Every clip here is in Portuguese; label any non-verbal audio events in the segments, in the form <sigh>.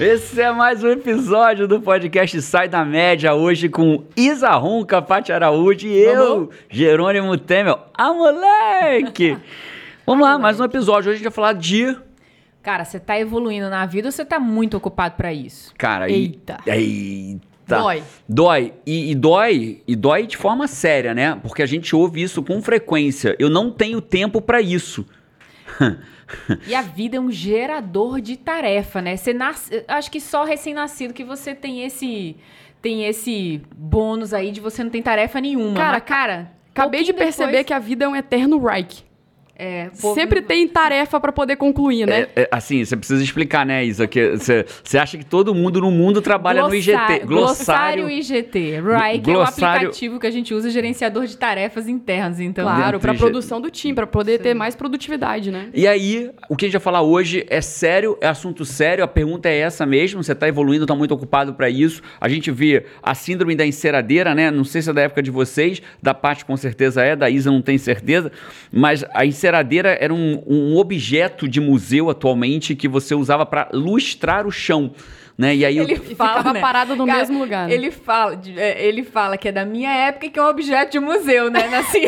Esse é mais um episódio do podcast Sai da Média, hoje com Isa Ronca, Paty Araújo e eu, Jerônimo Temel. Ah, moleque! <laughs> Vamos lá, mais um episódio. Hoje a gente vai falar de... Cara, você tá evoluindo na vida ou você tá muito ocupado pra isso? Cara, e- Eita. Eita. Dói. Dói. E, e dói, e dói de forma séria, né? Porque a gente ouve isso com frequência. Eu não tenho tempo pra isso. <laughs> E a vida é um gerador de tarefa, né? Você nasce, acho que só recém-nascido que você tem esse tem esse bônus aí de você não tem tarefa nenhuma. Cara, Mas, cara, Acabei de perceber depois- que a vida é um eterno Reich. É, pô, Sempre tem tarefa pra poder concluir, né? É, é, assim, você precisa explicar, né, Isa? Que Você você acha que todo mundo no mundo trabalha no IGT. Glossá- Glossário IGT. Right, que é o Glossário- aplicativo que a gente usa gerenciador de tarefas internas. Então, claro, do produção do time, pra poder ter mais produtividade, né? E aí, o que a gente vai falar hoje é sério, é assunto sério, a pergunta é essa mesmo, você tá evoluindo, tá muito ocupado para isso. A gente vê a síndrome da enceradeira, né? Não sei se é da época de vocês, da parte com certeza é, da Isa não tem certeza, mas a enceradeira era um, um objeto de museu atualmente que você usava para lustrar o chão. Né? E aí eu- Ele E fala, ficava né? parado no Cara, mesmo lugar. né? Ele fala, é, ele fala que é da minha época e que é um objeto de museu, né? <laughs> Assim,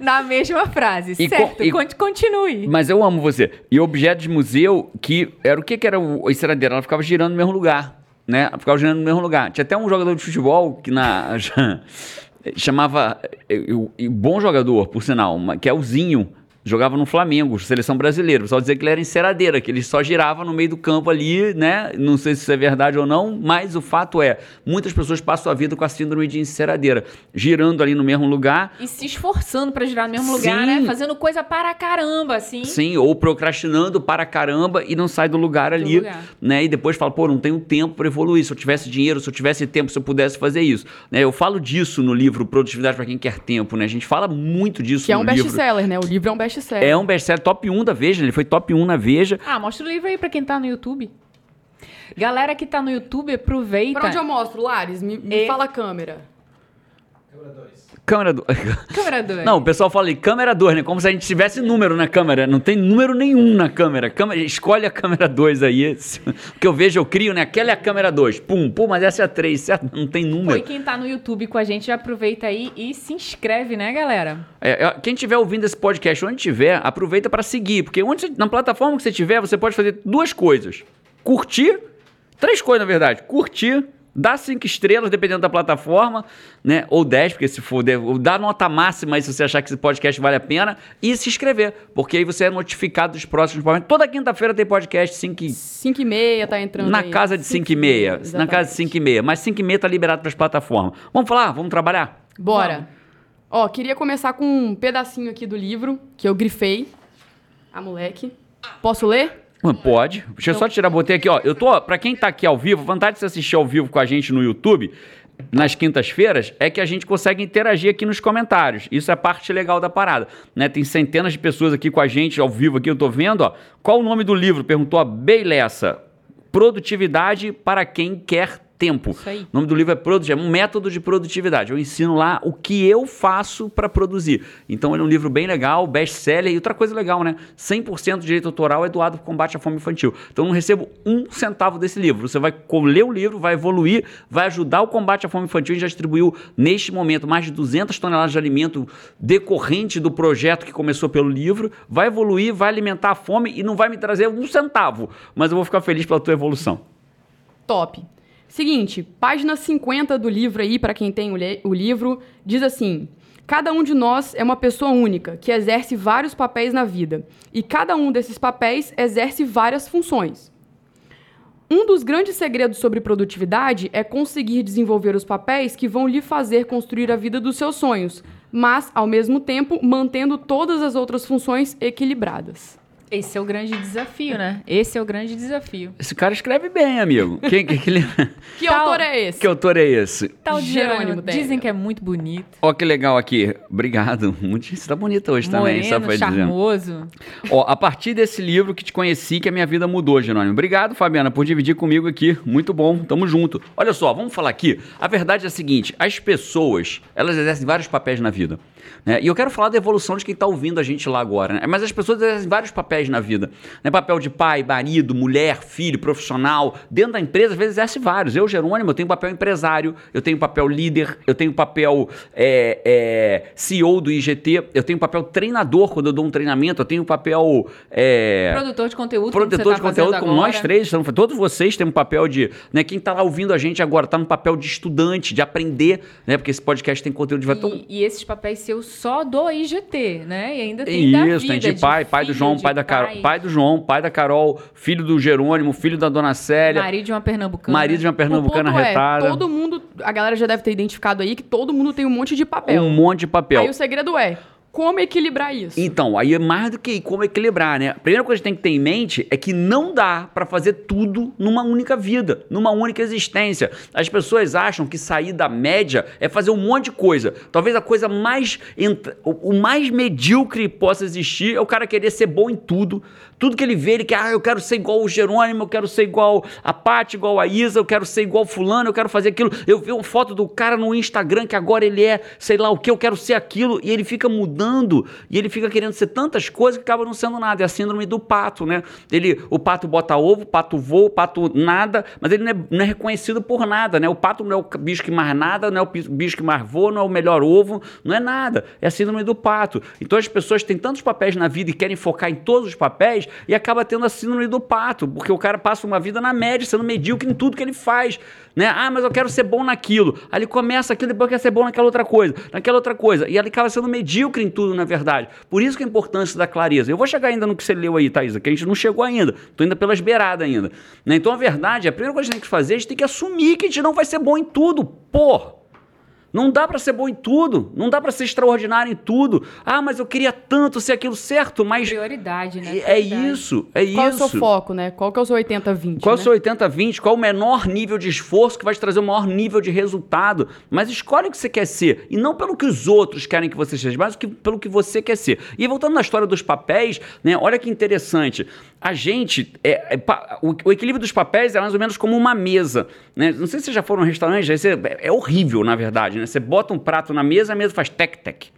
na mesma frase. E certo, co- e- con- continue. Mas eu amo você. E objeto de museu, que era o que, que era o- a enceradeira? Ela ficava girando no mesmo lugar, né? Ela ficava girando no mesmo lugar. Tinha até um jogador de futebol que na <laughs> chamava e- e- e bom jogador, por sinal, que é o Zinho. Jogava no Flamengo, seleção brasileira. O pessoal dizia que ele era enceradeira, que ele só girava no meio do campo ali, né? Não sei se isso é verdade ou não, mas o fato é, muitas pessoas passam a vida com a síndrome de enceradeira, girando ali no mesmo lugar, E se esforçando pra girar no mesmo lugar, Sim. né? Fazendo coisa para caramba, assim. Sim, ou procrastinando para caramba e não sai do lugar ali, lugar. né? E depois fala, pô, não tenho tempo para evoluir. Se eu tivesse dinheiro, se eu tivesse tempo, se eu pudesse fazer isso. Né? Eu falo disso no livro Produtividade para quem quer tempo, né? A gente fala muito disso Que é no um livro. best-seller, né? O livro é um best-seller. É um best-seller top 1 da Veja, ele foi top 1 na Veja. Ah, mostra o livro aí pra quem tá no YouTube. Galera que tá no YouTube, aproveita. Pra onde eu mostro, Lares? Me, me E- fala a câmera. Câmera do... <laughs> Câmera dois. Não, o pessoal fala aí, câmera 2, né? Como se a gente tivesse número na câmera. Não tem número nenhum na câmera. câmera escolhe a câmera 2 aí. O que eu vejo, eu crio, né? Aquela é a câmera 2. Pum, pum, mas essa é a 3, certo? Não tem número. e quem tá no YouTube com a gente, aproveita aí e se inscreve, né, galera? É, é, quem estiver ouvindo esse podcast onde tiver, aproveita para seguir, porque onde você- na plataforma que você tiver, você pode fazer duas coisas: curtir, três coisas na verdade, curtir, dar cinco estrelas dependendo da plataforma, né? Ou 10, porque se for, ou dar nota máxima aí se você achar que esse podcast vale a pena e se inscrever, porque aí você é notificado dos próximos podcasts. Toda quinta-feira tem podcast 5 e 5 e meia tá entrando na aí. casa de 5 e meia, na casa de 5 e meia, mas 5 e meia tá liberado para as plataformas. Vamos falar? Vamos trabalhar? Bora. Ó, queria começar com um pedacinho aqui do livro que eu grifei. Ah, moleque. Posso ler? Pode. Deixa eu só tirar, botei aqui, ó. Eu tô, pra quem tá aqui ao vivo, vantagem de você assistir ao vivo com a gente no YouTube, nas quintas-feiras, é que a gente consegue interagir aqui nos comentários. Isso é parte legal da parada, né? Tem centenas de pessoas aqui com a gente ao vivo aqui, eu tô vendo, ó. Qual o nome do livro? Perguntou a Beilessa. Produtividade para quem quer tempo. O nome do livro é Produti- é um método de produtividade. Eu ensino lá o que eu faço para produzir. Então ele é um livro bem legal, best-seller. E outra coisa legal, né? 100% de direito autoral é doado para o combate à fome infantil. Então eu não recebo um centavo desse livro. Você vai ler o livro, vai evoluir, vai ajudar o combate à fome infantil. A gente já distribuiu, neste momento, mais de 200 toneladas de alimento decorrente do projeto que começou pelo livro. Vai evoluir, vai alimentar a fome e não vai me trazer um centavo. Mas eu vou ficar feliz pela tua evolução. Top. Seguinte, página 50 do livro aí, pra quem tem o, o livro, diz assim: Cada um de nós é uma pessoa única, que exerce vários papéis na vida, e cada um desses papéis exerce várias funções. Um dos grandes segredos sobre produtividade é conseguir desenvolver os papéis que vão lhe fazer construir a vida dos seus sonhos, mas, ao mesmo tempo, mantendo todas as outras funções equilibradas. Esse é o grande desafio, né? Esse é o grande desafio. Esse cara escreve bem, amigo. Quem, <laughs> que, que, Que Tal- autor é esse? que autor é esse? Tal de Jerônimo. Dizem que é muito bonito. Ó, que legal aqui. Obrigado. <laughs> Muito, você tá bonita hoje também, só Moreno, pra dizer. charmoso. Ó, a partir desse livro que te conheci, que a minha vida mudou, Jerônimo. Obrigado, Fabiana, por dividir comigo aqui. Muito bom, tamo junto. Olha só, vamos falar aqui. A verdade é a seguinte: as pessoas, elas exercem vários papéis na vida. Né? E eu quero falar da evolução de quem tá ouvindo a gente lá agora, né? Mas as pessoas exercem vários papéis na vida. Né? Papel de pai, marido, mulher, filho, profissional. Dentro da empresa, às vezes exerce vários. Eu, Jerônimo, eu tenho papel empresário, eu tenho papel líder, eu tenho papel é, é, CEO do IGT, eu tenho papel treinador quando eu dou um treinamento, eu tenho papel. é, Produtor de conteúdo. Produtor de tá conteúdo, como nós três, estamos- todos vocês têm um papel de. Né, quem está lá ouvindo a gente agora está no papel de estudante, de aprender, né? Porque esse podcast tem conteúdo de. E, e esses papéis seus só do IGT, né? E ainda tem isso, vida, tem de pai, pai do João, de pai da Carol, pai do João, pai da Carol, filho do Jerônimo, filho da dona Célia, Marido de uma pernambucana. marido de uma pernambucana é, retada. todo mundo, a galera já deve ter identificado aí que todo mundo tem um monte de papel. Um monte de papel. Aí o segredo é, como equilibrar isso? Então, aí é mais do que como equilibrar, né? A primeira coisa que tem que ter em mente é que não dá pra fazer tudo numa única vida, numa única existência. As pessoas acham que sair da média é fazer um monte de coisa. Talvez a coisa mais o mais medíocre possa existir é o cara querer ser bom em tudo. Tudo que ele vê, ele quer, ah, eu quero ser igual o Jerônimo, eu quero ser igual a Paty, igual a Isa, eu quero ser igual fulano, eu quero fazer aquilo. Eu vi uma foto do cara no Instagram que agora ele é, sei lá o que, eu quero ser aquilo, e ele fica mudando, e ele fica querendo ser tantas coisas que acaba não sendo nada. É a síndrome do pato, né? Ele, o pato bota ovo, o pato voa, o pato nada, mas ele não é, não é reconhecido por nada, né? O pato não é o bicho que mais nada, não é o bicho que mais voa, não é o melhor ovo, não é nada. É a síndrome do pato. Então as pessoas têm tantos papéis na vida e querem focar em todos os papéis e acaba tendo a síndrome do pato, porque o cara passa uma vida na média, sendo medíocre em tudo que ele faz, né? Ah, mas eu quero ser bom naquilo. Aí ele começa aquilo, depois quer ser bom naquela outra coisa, naquela outra coisa. E ele acaba sendo medíocre em tudo, na verdade. Por isso que a importância da clareza. Eu vou chegar ainda no que você leu aí, Thaisa, que a gente não chegou ainda. Tô ainda pelas beiradas ainda. Né? Então a verdade, a primeira coisa que a gente tem que fazer, a gente tem que assumir que a gente não vai ser bom em tudo. Porra! Não dá pra ser bom em tudo, não dá pra ser extraordinário em tudo. Ah, mas eu queria tanto ser aquilo certo, mas Prioridade, né? é Prioridade. isso, é Qual é o isso. seu foco, né? Qual que é o seu 80-20, Qual é o né? seu 80-20? Qual é o menor nível de esforço que vai te trazer o maior nível de resultado? Mas escolhe o que você quer ser. E não pelo que os outros querem que você seja, mas pelo que você quer ser. E voltando na história dos papéis, né? Olha que interessante. A gente. é- é o, o equilíbrio dos papéis é mais ou menos como uma mesa. Né? Não sei se vocês já foram num restaurante, aí você- é horrível, na verdade. Né? Você bota um prato na mesa, a mesa faz tec-tec.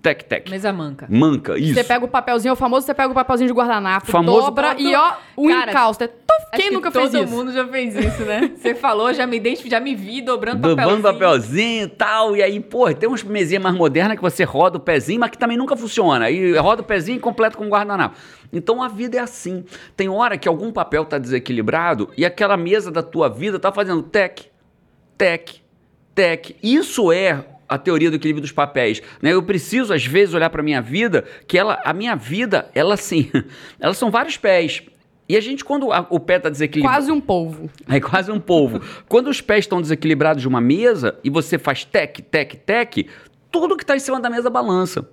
Tec-tec. Mesa manca. Manca, isso. Você pega o papelzinho, é o famoso, você pega o papelzinho de guardanapo, Famoso dobra papel- e ó, o Cara, encalço. É tuf, Acho Quem que nunca todo fez isso? mundo já fez isso, né? <laughs> Você falou, já me identifiquei, já me vi dobrando Dobrando papelzinho. papelzinho e tal. E aí, pô, tem umas mesinhas mais modernas que você roda o pezinho, mas que também nunca funciona. Aí roda o pezinho e completa com guardanapo. Então a vida é assim. Tem hora que algum papel tá desequilibrado e aquela mesa da tua vida tá fazendo tec, tec, tec. Isso é a teoria do equilíbrio dos papéis, né? Eu preciso às vezes olhar para minha vida, que ela, a minha vida, ela assim, <laughs> elas são vários pés. E a gente quando a- o pé tá desequilibrado, Quase um polvo. é quase um polvo. Quando os pés estão desequilibrados de uma mesa e você faz tec, tec, tec, tudo que está em cima da mesa balança.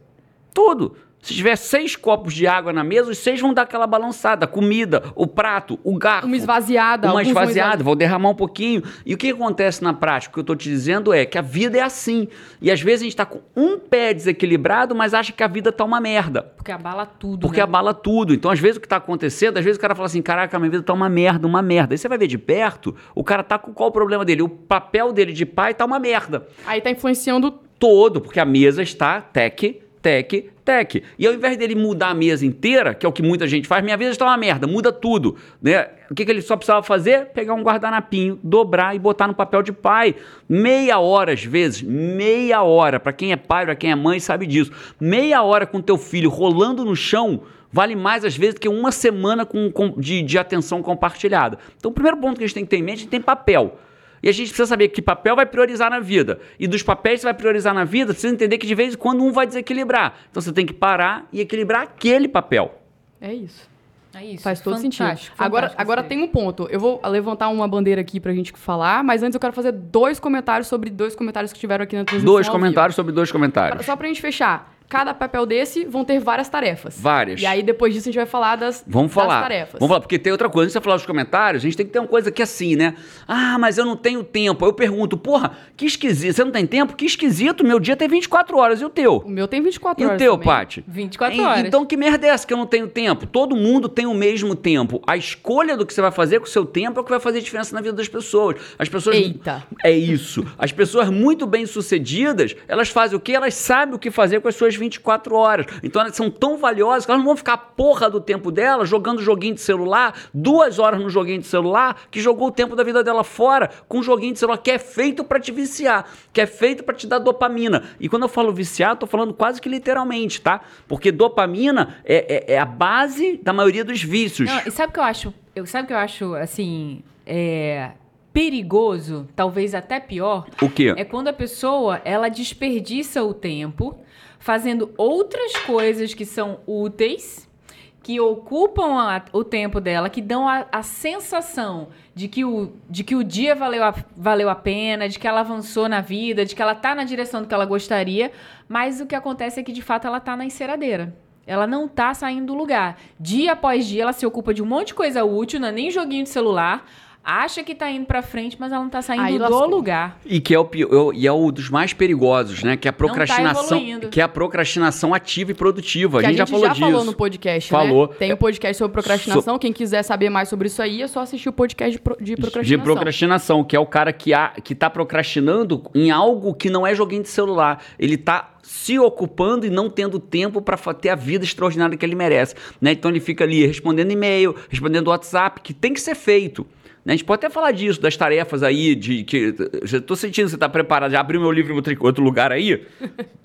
Tudo. Se tiver seis copos de água na mesa, os seis vão dar aquela balançada. A comida, o prato, o garfo. Uma esvaziada. Uma vão esvaziada, vou derramar um pouquinho. E o que acontece na prática? O que eu estou te dizendo é que a vida é assim. E às vezes a gente está com um pé desequilibrado, mas acha que a vida tá uma merda. Porque abala tudo, Porque né? abala tudo. Então, às vezes, o que está acontecendo, às vezes o cara fala assim: caraca, minha vida tá uma merda, uma merda. Aí você vai ver de perto, o cara tá com qual o problema dele? O papel dele de pai tá uma merda. Aí tá influenciando Todo, porque a mesa está tec, tec, tec. E ao invés dele mudar a mesa inteira, que é o que muita gente faz, minha vida está uma merda, muda tudo. Né? O que, que ele só precisava fazer? Pegar um guardanapinho, dobrar e botar no papel de pai. Meia hora, às vezes, meia hora. Para quem é pai, para quem é mãe, sabe disso. Meia hora com teu filho rolando no chão vale mais, às vezes, do que uma semana com, com- de, de atenção compartilhada. Então, o primeiro ponto que a gente tem que ter em mente, a gente tem papel. E a gente precisa saber que papel vai priorizar na vida. E dos papéis que você vai priorizar na vida, você precisa entender que de vez em quando um vai desequilibrar. Então você tem que parar e equilibrar aquele papel. É isso. É isso. Faz todo Fantástico, sentido. Agora, fantástico agora esse tem um ponto. Eu vou levantar uma bandeira aqui pra gente falar, mas antes eu quero fazer dois comentários sobre dois comentários que tiveram aqui na transmissão. Dois comentários sobre dois Pra- comentários. Só pra gente fechar. Cada papel desse vão ter várias tarefas. Várias. E aí, depois disso, a gente vai falar das, Vamos das falar. tarefas. Vamos falar, porque tem outra coisa. Antes de você falar nos comentários, a gente tem que ter uma coisa que é assim, né? Ah, mas eu não tenho tempo. Aí eu pergunto, porra, que esquisito. Você não tem tempo? Que esquisito. Meu dia tem 24 horas. E o teu? O meu tem 24 E o horas. teu, também. Paty? 24 E- horas. Então que merda é essa que eu não tenho tempo? Todo mundo tem o mesmo tempo. A escolha do que você vai fazer com o seu tempo é o que vai fazer diferença na vida das pessoas. As pessoas. Eita. É isso. As pessoas muito bem sucedidas, elas fazem o quê? Elas sabem o que fazer com as suas 24 horas. Então elas são tão valiosas que elas não vão ficar a porra do tempo dela jogando joguinho de celular, duas horas no joguinho de celular, que jogou o tempo da vida dela fora com um joguinho de celular que é feito pra te viciar, que é feito pra te dar dopamina. E quando eu falo viciar, eu tô falando quase que literalmente, tá? Porque dopamina é, é- é a base da maioria dos vícios. Não, e sabe o que eu acho? Eu, sabe o que eu acho, assim, é, perigoso, talvez até pior? O quê? É quando a pessoa, ela desperdiça o tempo fazendo outras coisas que são úteis, que ocupam a- o tempo dela, que dão a, a sensação de que, o, de que o dia valeu a, valeu a pena, de que ela avançou na vida, de que ela tá na direção do que ela gostaria, mas o que acontece é que, de fato, ela tá na enceradeira. Ela não tá saindo do lugar. Dia após dia, ela se ocupa de um monte de coisa útil, não é nem joguinho de celular, acha que tá indo pra frente, mas ela não tá saindo Aí do lascou. lugar. E que é o pior, e é o dos mais perigosos, né? Que é a procrastinação, evoluindo. que é a procrastinação ativa e produtiva. Que a gente, já falou disso. falou no podcast, Falou. né? Tem o podcast sobre procrastinação. Quem quiser saber mais sobre isso aí, é só assistir o podcast de, pro- de procrastinação. De procrastinação, que é o cara que, a, que tá procrastinando em algo que não é joguinho de celular. Ele tá se ocupando e não tendo tempo para ter a vida extraordinária que ele merece. Né? Então ele fica ali respondendo e-mail, respondendo WhatsApp, que tem que ser feito. Né? A gente pode até falar disso, das tarefas aí, de que. Já tô sentindo que você tá preparado. Já abriu meu livro em outro, lugar aí?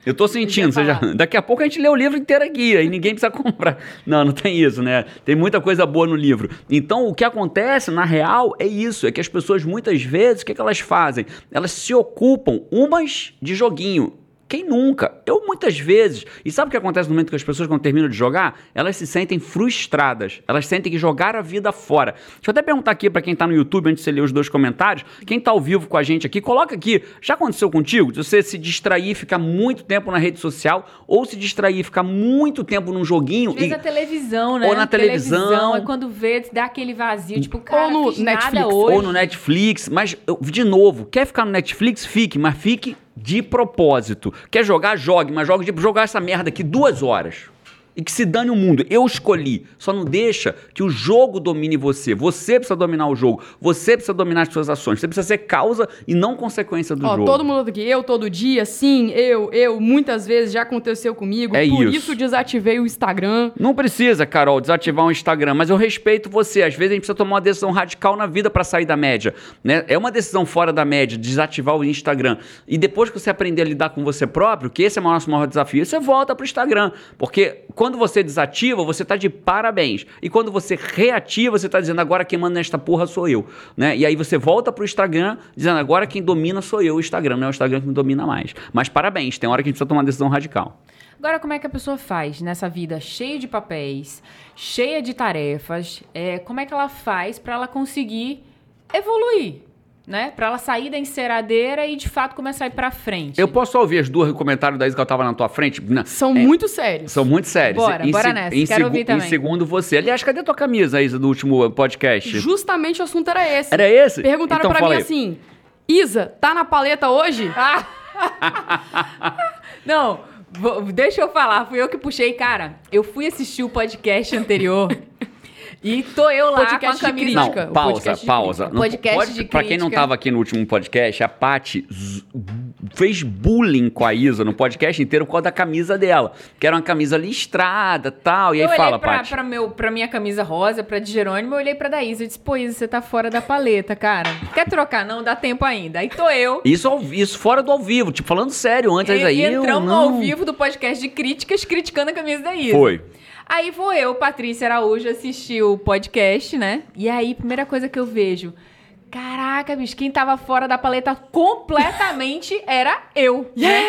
Eu tô <laughs> sentindo. Já, daqui a pouco a gente lê o livro inteiro aqui, aí ninguém precisa comprar. Não, não tem isso, né? Tem muita coisa boa no livro. Então, o que acontece, na real, é isso: é que as pessoas, muitas vezes, o que, que elas fazem? Elas se ocupam umas de joguinho. Quem nunca? Eu muitas vezes. E sabe o que acontece no momento que as pessoas, quando terminam de jogar? Elas se sentem frustradas. Elas sentem que jogar a vida fora. Deixa eu até perguntar aqui pra quem tá no YouTube, antes de você ler os dois comentários. Quem tá ao vivo com a gente aqui, coloca aqui. Já aconteceu contigo? De você se distrair, ficar muito tempo na rede social, ou se distrair, ficar muito tempo num joguinho Às vezes e. a televisão, né? Ou na televisão. É quando vê, dá aquele vazio, tipo, cara, no fiz Netflix, nada hoje. Ou no Netflix, mas, de novo, quer ficar no Netflix? Fique, mas fique de propósito. Quer jogar? Jogue, mas jogue de jogar essa merda aqui duas horas. E que se dane o mundo. Eu escolhi. Só não deixa que o jogo domine você. Você precisa dominar o jogo. Você precisa dominar as suas ações. Você precisa ser causa e não consequência do Ó, jogo. todo mundo aqui, eu todo dia, sim, eu, eu, muitas vezes já aconteceu comigo. É por isso. isso desativei o Instagram. Não precisa, Carol, desativar um Instagram, mas eu respeito você. Às vezes a gente precisa tomar uma decisão radical na vida para sair da média. Né? É uma decisão fora da média, desativar o Instagram. E depois que você aprender a lidar com você próprio, que esse é o nosso maior desafio, você volta pro Instagram. Porque quando você desativa, você tá de parabéns. E quando você reativa, você tá dizendo agora quem manda nesta porra sou eu. Né? E aí você volta pro Instagram dizendo agora quem domina sou eu, o Instagram. Não é o Instagram que me domina mais. Mas parabéns, tem hora que a gente precisa tomar uma decisão radical. Agora, como é que a pessoa faz nessa vida cheia de papéis, cheia de tarefas? É, como é que ela faz para ela conseguir evoluir? Né? Pra ela sair da enceradeira e de fato começar a ir pra frente. Eu posso ouvir as duas comentários da Isa que eu tava na tua frente? São muito sérios. São muito sérios. Bora, em, bora se- nessa. Em, Quero ouvir em também. segundo, você. Aliás, cadê tua camisa, Isa, do último podcast? Justamente o assunto era esse. Era esse? Perguntaram Então pra fala mim aí. assim: Isa, tá na paleta hoje? Ah! <laughs> Não, vou- deixa eu falar. Fui eu que puxei, cara. Eu fui assistir o podcast anterior <laughs> e tô eu lá Podcast com a de camisa. Não, crítica, pausa, podcast de pausa. crítica. Podcast pode, de Pra quem não crítica. tava aqui no último podcast, a Paty fez bullying com a Isa no podcast inteiro por causa da camisa dela. Que era uma camisa listrada tal. E aí eu fala, olhei pra, Paty. pra, meu, pra minha camisa rosa, pra de Jerônimo, eu olhei pra Daísa. Eu disse, pô, Isa, você tá fora da paleta, cara. Quer trocar? Não, dá tempo ainda. Aí tô eu. Isso, isso fora do ao vivo, tipo, falando sério antes E, aí. e eu entramos não... ao vivo do podcast de críticas, criticando a camisa da Isa. Foi. Aí vou eu, Patrícia Araújo, assistir o podcast, né? E aí, primeira coisa que eu vejo. Caraca, bicho, quem tava fora da paleta completamente <laughs> era eu. Né?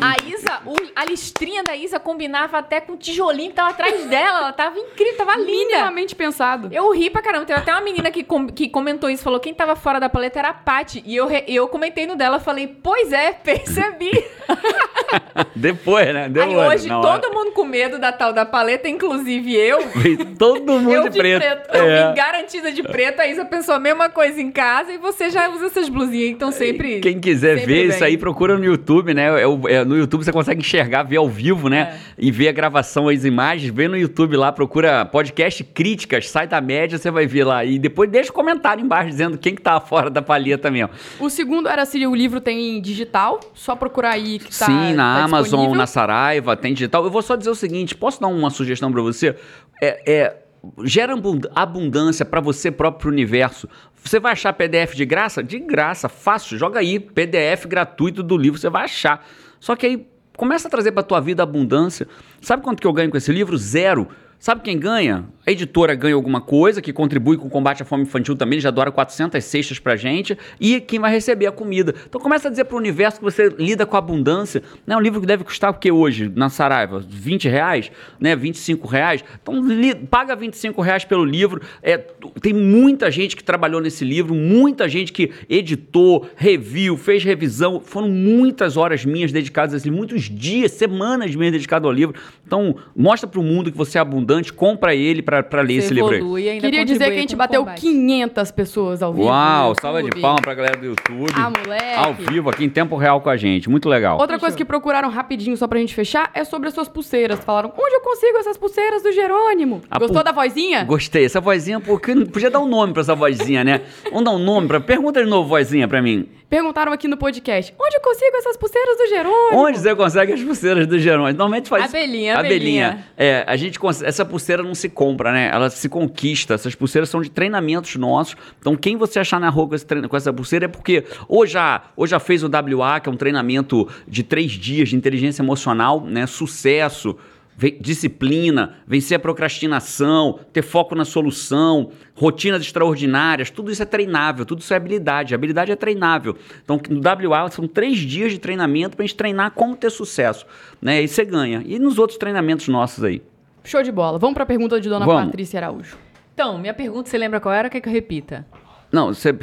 A Isa, o- a listrinha da Isa combinava até com o tijolinho que tava atrás dela. Ela tava incrível, tava linda. Minimamente pensado. Eu ri pra caramba. Teve até uma menina que, com- que comentou isso, falou: quem tava fora da paleta era a Paty. E eu, eu comentei no dela, falei, pois é, <laughs> percebi. <laughs> Depois, né? Deu Aí olho hoje hora. todo mundo com medo da tal da paleta, inclusive eu. Todo mundo Eu de de preto. preto. Eu É. vim garantida de preto, a Isa pensou a mesma coisa em casa e você já usa essas blusinhas, então sempre. Quem quiser sempre ver bem. isso aí, procura no YouTube, né? É é, no YouTube você consegue enxergar, ver ao vivo, né? É. E ver a gravação, as imagens. Vê no YouTube lá, procura podcast críticas, sai da média, você vai ver lá. E depois deixa um comentário embaixo dizendo quem que tá fora da palheta mesmo. O segundo era se o livro tem digital, só procurar aí que tá Sim, na tá Amazon, disponível. na Saraiva, tem digital. Eu vou só dizer o seguinte: posso dar uma sugestão pra você? É, é, gera abund- abundância pra você próprio universo. Você vai achar PDF de graça? De graça, fácil. Joga aí, PDF gratuito do livro, você vai achar. Só que aí começa a trazer pra tua vida abundância. Sabe quanto que eu ganho com esse livro? Zero. Sabe quem ganha? A editora ganha alguma coisa, que contribui com o combate à fome infantil também, já doaram 400 cestas pra gente, e quem vai receber a comida. Então começa a dizer pro universo que você lida com abundância. Né? Um livro que deve custar o que hoje, na Saraiva? 20 reais? Né? 25 reais? Então li- paga 25 reais pelo livro. É, tem muita gente que trabalhou nesse livro, muita gente que editou, reviu, fez revisão. Foram muitas horas minhas dedicadas a esse livro, muitos dias, semanas minhas dedicadas ao livro. Então mostra pro mundo que você é abundante, compra ele pra pra ler Você esse livro aí. Queria dizer que a gente bateu combate. 500 pessoas ao vivo. Uau, salva de palmas pra galera do YouTube. Ah, moleque. Ao vivo, aqui em tempo real com a gente. Muito legal. Outra coisa que procuraram rapidinho, só pra gente fechar, é sobre as suas pulseiras. Falaram, onde eu consigo essas pulseiras do Jerônimo? A Gostou pul- da vozinha? Gostei. Essa vozinha, porque podia dar um nome pra essa vozinha, né? Vamos dar um nome pra. Pergunta de novo, vozinha, pra mim. Perguntaram aqui no podcast, onde eu consigo essas pulseiras do Jerônimo? Onde você consegue as pulseiras do Jerônimo? Normalmente faz. Abelhinha, abelhinha. É, a gente cons- essa pulseira não se compra, né? Ela se conquista. Essas pulseiras são de treinamentos nossos. Então, quem você achar na rua com, treino- com essa pulseira é porque ou já, ou já fez o WA, que é um treinamento de três dias de inteligência emocional, né? Sucesso. Disciplina, vencer a procrastinação, ter foco na solução, rotinas extraordinárias, tudo isso é treinável, tudo isso é habilidade. Habilidade é treinável. Então, no WA são três dias de treinamento para a gente treinar como ter sucesso. Né? E você ganha. E nos outros treinamentos nossos aí. Show de bola. Vamos pra pergunta de Dona Vamos. Patrícia Araújo. Então, minha pergunta, você lembra qual era? Quer que eu repita? Não, você.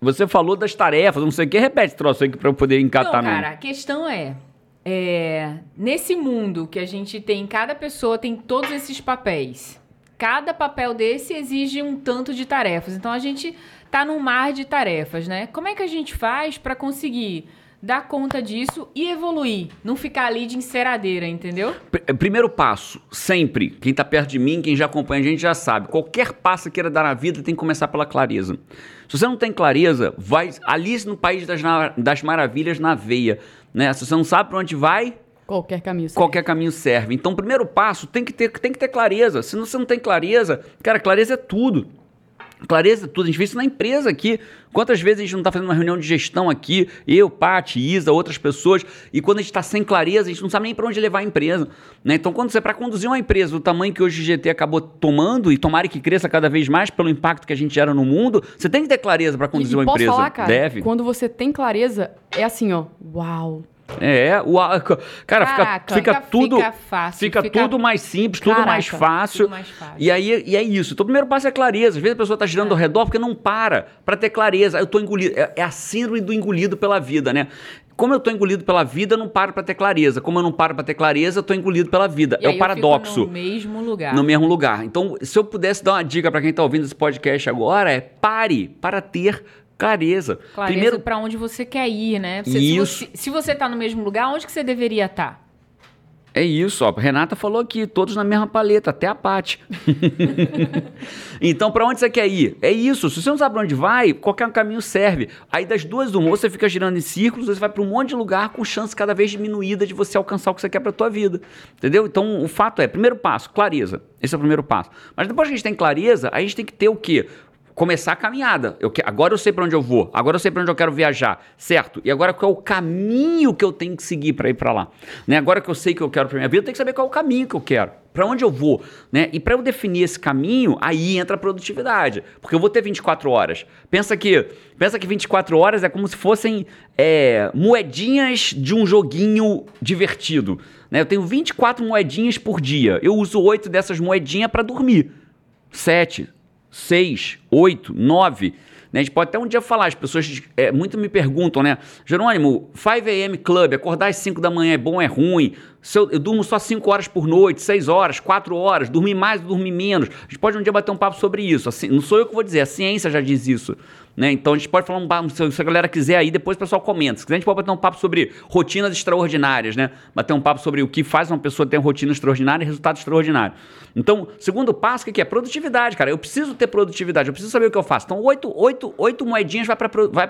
Você falou das tarefas, não sei o que, repete esse troço aí para eu poder encatar Então, mesmo. cara, a questão é, é, nesse mundo que a gente tem, cada pessoa tem todos esses papéis. Cada papel desse exige um tanto de tarefas. Então a gente tá num mar de tarefas, né? Como é que a gente faz para conseguir dar conta disso e evoluir, não ficar ali de enceradeira, entendeu? Pr- Primeiro passo, sempre, quem tá perto de mim, quem já acompanha a gente já sabe, qualquer passo que queira dar na vida tem que começar pela clareza. Se você não tem clareza, vai Alice no País das, das Maravilhas na veia, né? Se você não sabe para onde vai, Qualquer caminho. serve. qualquer caminho serve. Então, o primeiro passo tem que ter, tem que ter clareza. Se você não tem clareza, cara, clareza é tudo. Clareza é tudo. A gente vê isso na empresa aqui. Quantas vezes a gente não está fazendo uma reunião de gestão aqui, eu, Paty, Isa, outras pessoas, e quando a gente está sem clareza, a gente não sabe nem para onde levar a empresa. Né? Então, quando você, para conduzir uma empresa do tamanho que hoje o GT acabou tomando, e tomara que cresça cada vez mais pelo impacto que a gente gera no mundo, você tem que ter clareza para E, conduzir e uma posso empresa. falar, cara, Deve. quando você tem clareza, é assim, ó, uau. É, o, cara, fica, Caraca, fica fica- tudo fica fácil, fica fica- tudo mais simples, tudo Caraca, mais fácil. tudo mais fácil. E aí e é isso. Então, o primeiro passo é clareza. Às vezes a pessoa tá girando ao redor porque não para para ter clareza. Eu tô engolido, é, é a síndrome do engolido pela vida, né? Como eu tô engolido pela vida, eu não paro para ter clareza. Como eu não paro para ter clareza, eu tô engolido pela vida. E é o paradoxo no mesmo lugar. no mesmo lugar. Então, se eu pudesse dar uma dica para quem tá ouvindo esse podcast agora, é pare para ter clareza. Clareza Primeiro, pra onde você quer ir, né? Você- Se Isso. você, se você tá no mesmo lugar, onde que você deveria estar? É isso, ó. Renata falou aqui, todos na mesma paleta, até a Paty. <laughs> então, pra onde você quer ir? É isso. Se você não sabe pra onde vai, qualquer caminho serve. Aí, das duas, uma, ou você fica girando em círculos, você vai pra um monte de lugar com chance cada vez diminuída de você alcançar o que você quer pra tua vida. Entendeu? Então, o fato é, primeiro passo, clareza. Esse é o primeiro passo. Mas depois que a gente tem clareza, a gente tem que ter o quê? Começar a caminhada. Eu que- agora eu sei para onde eu vou, agora eu sei para onde eu quero viajar, certo? E agora qual é o caminho que eu tenho que seguir para ir para lá? Né? Agora que eu sei que eu quero para minha vida, eu tenho que saber qual é o caminho que eu quero. Para onde eu vou, né? E para eu definir esse caminho, aí entra a produtividade, porque eu vou ter 24 horas. Pensa que, pensa que 24 horas é como se fossem é, moedinhas de um joguinho divertido, né? Eu tenho 24 moedinhas por dia. Eu uso oito dessas moedinhas para dormir. Sete, seis, oito, nove. Né? A gente pode até um dia falar, as pessoas é, muito me perguntam, né? Jerônimo, 5 AM Club, acordar às 5 da manhã é bom, é ruim? Se eu, eu durmo só 5 horas por noite, 6 horas, 4 horas, dormir mais, dormir menos. A gente pode um dia bater um papo sobre isso. Assim, não sou eu que vou dizer, a ciência já diz isso. Né? Então a gente pode falar um se a galera quiser aí, depois o pessoal comenta. Se quiser, a gente pode bater um papo sobre rotinas extraordinárias, né? Bater um papo sobre o que faz uma pessoa ter uma rotina extraordinária e resultado extraordinário. Então, segundo passo, o que é? Produtividade, cara. Eu preciso ter produtividade, eu preciso saber o que eu faço. Então, oito, oito, oito moedinhas vai para vai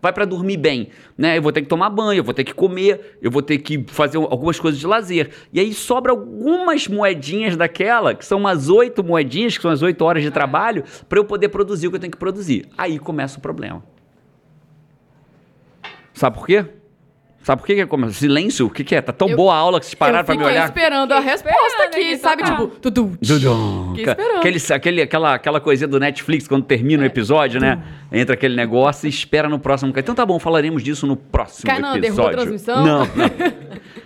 vai pra dormir bem. Né? Eu vou ter que tomar banho, eu vou ter que comer, eu vou ter que fazer algumas coisas de lazer. E aí sobra algumas moedinhas daquela, que são umas oito moedinhas, que são as oito horas de trabalho, para eu poder produzir o que eu tenho que produzir. Aí começa o problema. Sabe por quê? Sabe por que, que é como silêncio? O que, que é? Tá tão Eu- boa a aula que vocês pararam pra me olhar? esperando a resposta aqui, aqui, sabe? tocar. Tipo, tudo. Dudum. Aquele, aquele, aquela, aquela coisinha do Netflix, quando termina o episódio, né? Entra aquele negócio e espera no próximo. Então tá bom, falaremos disso no próximo Kainan, derrubou a episódio. transmissão? Não, não. <laughs>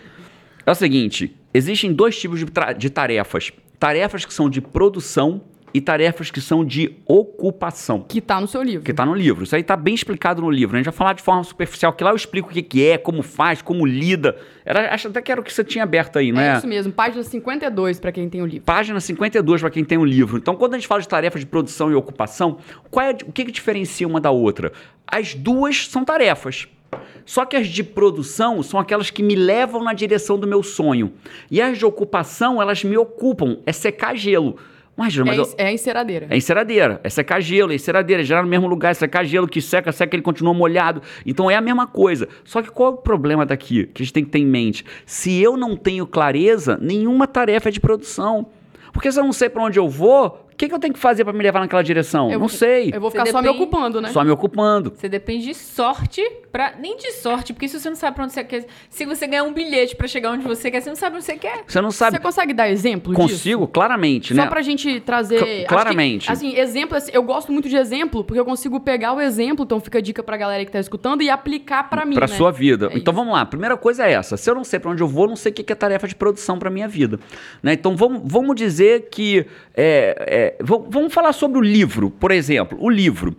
É o seguinte: existem dois tipos de, de tarefas. Tarefas que são de produção e tarefas que são de ocupação. Que tá no seu livro. Que tá no livro. Isso aí tá bem explicado no livro. A gente vai falar de forma superficial, que lá eu explico o que, que é, como faz, como lida. Era, acho até que era o que você tinha aberto aí, não é? Isso mesmo, página 52 pra quem tem o livro. Página 52 para quem tem o livro. Então, quando a gente fala de tarefas de produção e ocupação, qual é, o que, que diferencia uma da outra? As duas são tarefas. Só que as de produção são aquelas que me levam na direção do meu sonho. E as de ocupação, elas me ocupam. É secar gelo. Mas, Júlio, É, mas eu- é enceradeira. é enceradeira, é secar gelo, é enceradeira, é gerar no mesmo lugar, é secar gelo, que seca, seca, ele continua molhado. Então é a mesma coisa. Só que qual é o problema daqui que a gente tem que ter em mente? Se eu não tenho clareza, nenhuma tarefa é de produção. Porque se eu não sei para onde eu vou, que, que eu tenho que fazer para me levar naquela direção? Eu não sei. Eu vou Você ficar só me ocupando, né? Só me ocupando. Você depende de sorte para nem de sorte, porque se você não sabe pra onde você quer, se você ganhar um bilhete pra chegar onde você quer, você não sabe onde você quer. Você não sabe. Você consegue dar exemplo disso? Consigo, claramente, Só né? pra gente trazer. Cl- acho que, claramente. assim, exemplo, assim, eu gosto muito de exemplo, porque eu consigo pegar o exemplo, então fica a dica pra galera que tá escutando e aplicar pra mim. Pra né? sua vida. É então isso. vamos lá. Primeira coisa é essa. Se eu não sei pra onde eu vou, não sei o que que é tarefa de produção pra minha vida. Né? Então vamos, vamos dizer que. é, é, v- vamos falar sobre o livro, por exemplo. O livro.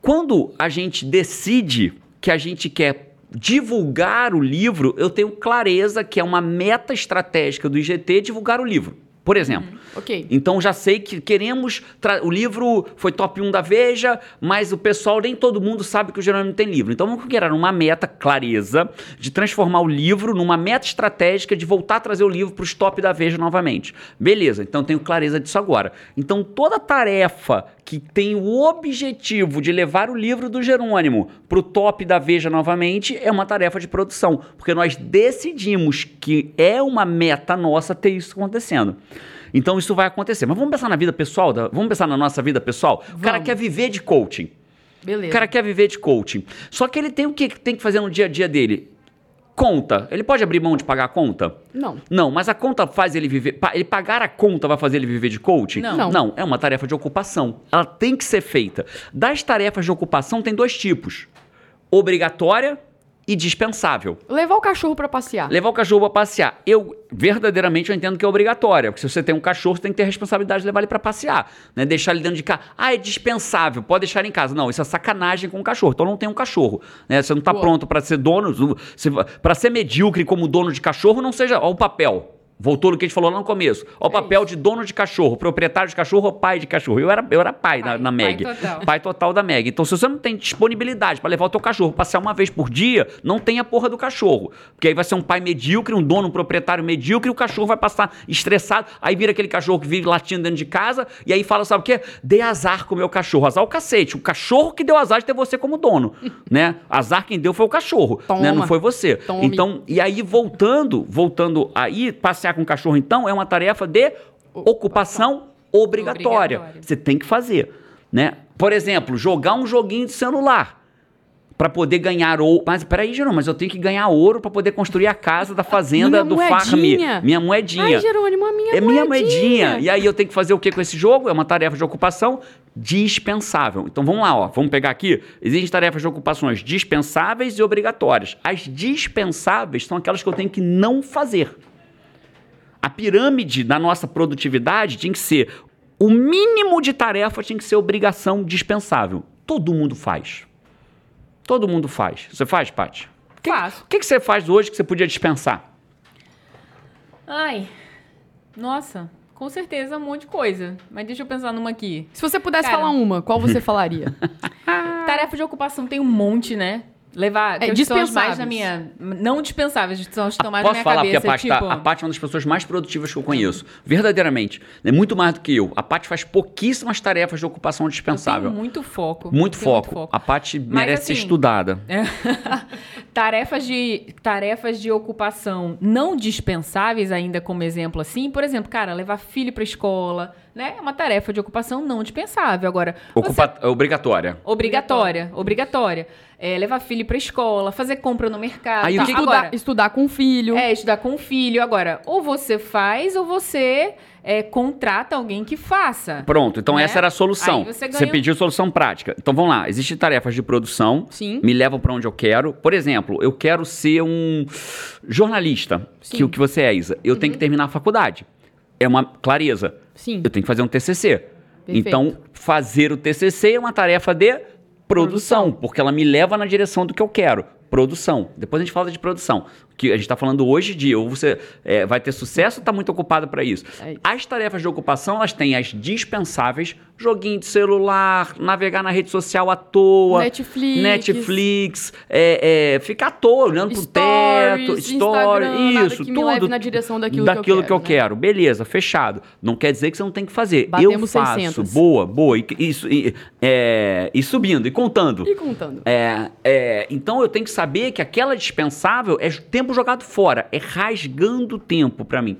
Quando a gente decide que a gente quer divulgar o livro, eu tenho clareza que é uma meta estratégica do IGT divulgar o livro. Por exemplo. Ok. Então já sei que queremos. O livro foi top 1 da Veja, mas o pessoal, nem todo mundo sabe que o Jerônimo tem livro. Então vamos criar uma meta, clareza, de transformar o livro numa meta estratégica de voltar a trazer o livro para os top da Veja novamente. Beleza, então tenho clareza disso agora. Então toda tarefa que tem o objetivo de levar o livro do Jerônimo para o top da Veja novamente é uma tarefa de produção, porque nós decidimos que é uma meta nossa ter isso acontecendo. Então isso vai acontecer. Mas vamos pensar na vida pessoal? da- Vamos pensar na nossa vida pessoal? O cara Vamos. quer viver de coaching. Beleza. O cara quer viver de coaching. Só que ele tem o que tem que fazer no dia a dia dele? Conta. Ele pode abrir mão de pagar a conta? Não. Não, mas a conta faz ele viver. Ele pagar a conta vai fazer ele viver de coaching? Não. Não. Não, é uma tarefa de ocupação. Ela tem que ser feita. Das tarefas de ocupação tem dois tipos: obrigatória e dispensável. Levar o cachorro pra passear. Levar o cachorro pra passear. Eu, verdadeiramente, eu entendo que é obrigatória. Porque se você tem um cachorro, você tem que ter a responsabilidade de levar ele pra passear. Né? Deixar ele dentro de casa. Ah, é dispensável, pode deixar ele em casa. Não, isso é sacanagem com o cachorro. Então não tem um cachorro. Né? Você não tá Boa. pronto pra ser dono. Pra ser medíocre como dono de cachorro, não seja. Ó, o papel. Voltou no que a gente falou lá no começo. Ó, o É papel de dono de cachorro, proprietário de cachorro ou pai de cachorro. Eu era, eu era pai, na, Pai, na pai Meg. total. Pai total da Meg. Então, se você não tem disponibilidade pra levar o teu cachorro passear uma vez por dia, não tem a porra do cachorro. Porque aí vai ser um pai medíocre, um dono, um proprietário medíocre, e o cachorro vai passar estressado. Aí vira aquele cachorro que vive latindo dentro de casa, e aí fala, sabe o quê? Dei azar com o meu cachorro. Azar o cacete. O cachorro que deu azar de ter você como dono, <laughs> né? Azar quem deu foi o cachorro, né? Não foi você. Tome. Então, e aí voltando, voltando aí, passear com o cachorro então é uma tarefa de ocupação obrigatória. Obrigatória. Você tem que fazer, né? Por exemplo, jogar um joguinho de celular para poder ganhar ouro. Mas peraí, Jerônimo, mas eu tenho que ganhar ouro para poder construir a casa da fazenda Minha do moedinha. Farm. Minha moedinha. Ai, Jerônimo, a minha é minha moedinha. moedinha. E aí eu tenho que fazer o que com esse jogo? É uma tarefa de ocupação dispensável. Então vamos lá, ó. Vamos pegar aqui. Existem tarefas de ocupações dispensáveis e obrigatórias. As dispensáveis são aquelas que eu tenho que não fazer. A pirâmide da nossa produtividade tinha que ser o mínimo de tarefa tinha que ser obrigação dispensável. todo mundo faz. Todo mundo faz. Você faz, Paty? Faço. o que, que você faz hoje que você podia dispensar? Ai, nossa, com certeza um monte de coisa. Mas deixa eu pensar numa aqui. Se você pudesse Cara. falar uma, qual você <laughs> falaria? <laughs> Tarefa de ocupação tem um monte, né? Levar. É, que são as mais dispensáveis. na minha. Não dispensáveis, são as que estão mais Posso na minha falar, cabeça. porque a Paty, tá- tipo, a Paty é uma das pessoas mais produtivas que eu conheço. Verdadeiramente. É muito mais do que eu. A Paty faz pouquíssimas tarefas de ocupação eu dispensável. tenho muito foco. Muito tenho foco. A Paty merece ser assim, estudada. <laughs> tarefas, de, tarefas de ocupação não dispensáveis, ainda como exemplo assim, por exemplo, cara, levar filho pra escola, né? É uma tarefa de ocupação não dispensável. Agora, Ocupa- é Obrigatória. Obrigatória, obrigatória. É, levar filho pra escola, fazer compra no mercado. Aí Tá, que- estudar, Agora, estudar com o filho. é, estudar com o filho. Agora, ou você faz ou você é, contrata alguém que faça. Pronto, então Né? essa era a solução. Aí você Você, ganha- pediu solução prática. Então vamos lá, existem tarefas de produção, Sim. me levam para onde eu quero. Por exemplo, eu quero ser um jornalista, que Sim. o que você é, Isa. Eu tenho que terminar a faculdade. É uma clareza. Sim. Eu tenho que fazer um TCC. Perfeito. Então, fazer o TCC é uma tarefa de produção, Produção. porque ela me leva na direção do que eu quero. Produção. Depois a gente fala de produção. Que a gente está falando hoje de ou você é, vai ter sucesso ou está muito ocupado para isso. É isso. As tarefas de ocupação, elas têm as dispensáveis, joguinho de celular, navegar na rede social à toa, Netflix. Netflix, é, é, ficar à toa, olhando pro teto, Stories, story, Instagram, isso, tudo. na direção daquilo daquilo que eu que eu quero, né? quero. Beleza, fechado. Não quer dizer que você não tem que fazer. eu Batemos faço. 600. Boa, boa. E, isso, e, é, e subindo, e contando. E contando. É, é, então eu tenho que saber que aquela dispensável é tempo jogado fora, é rasgando tempo pra mim.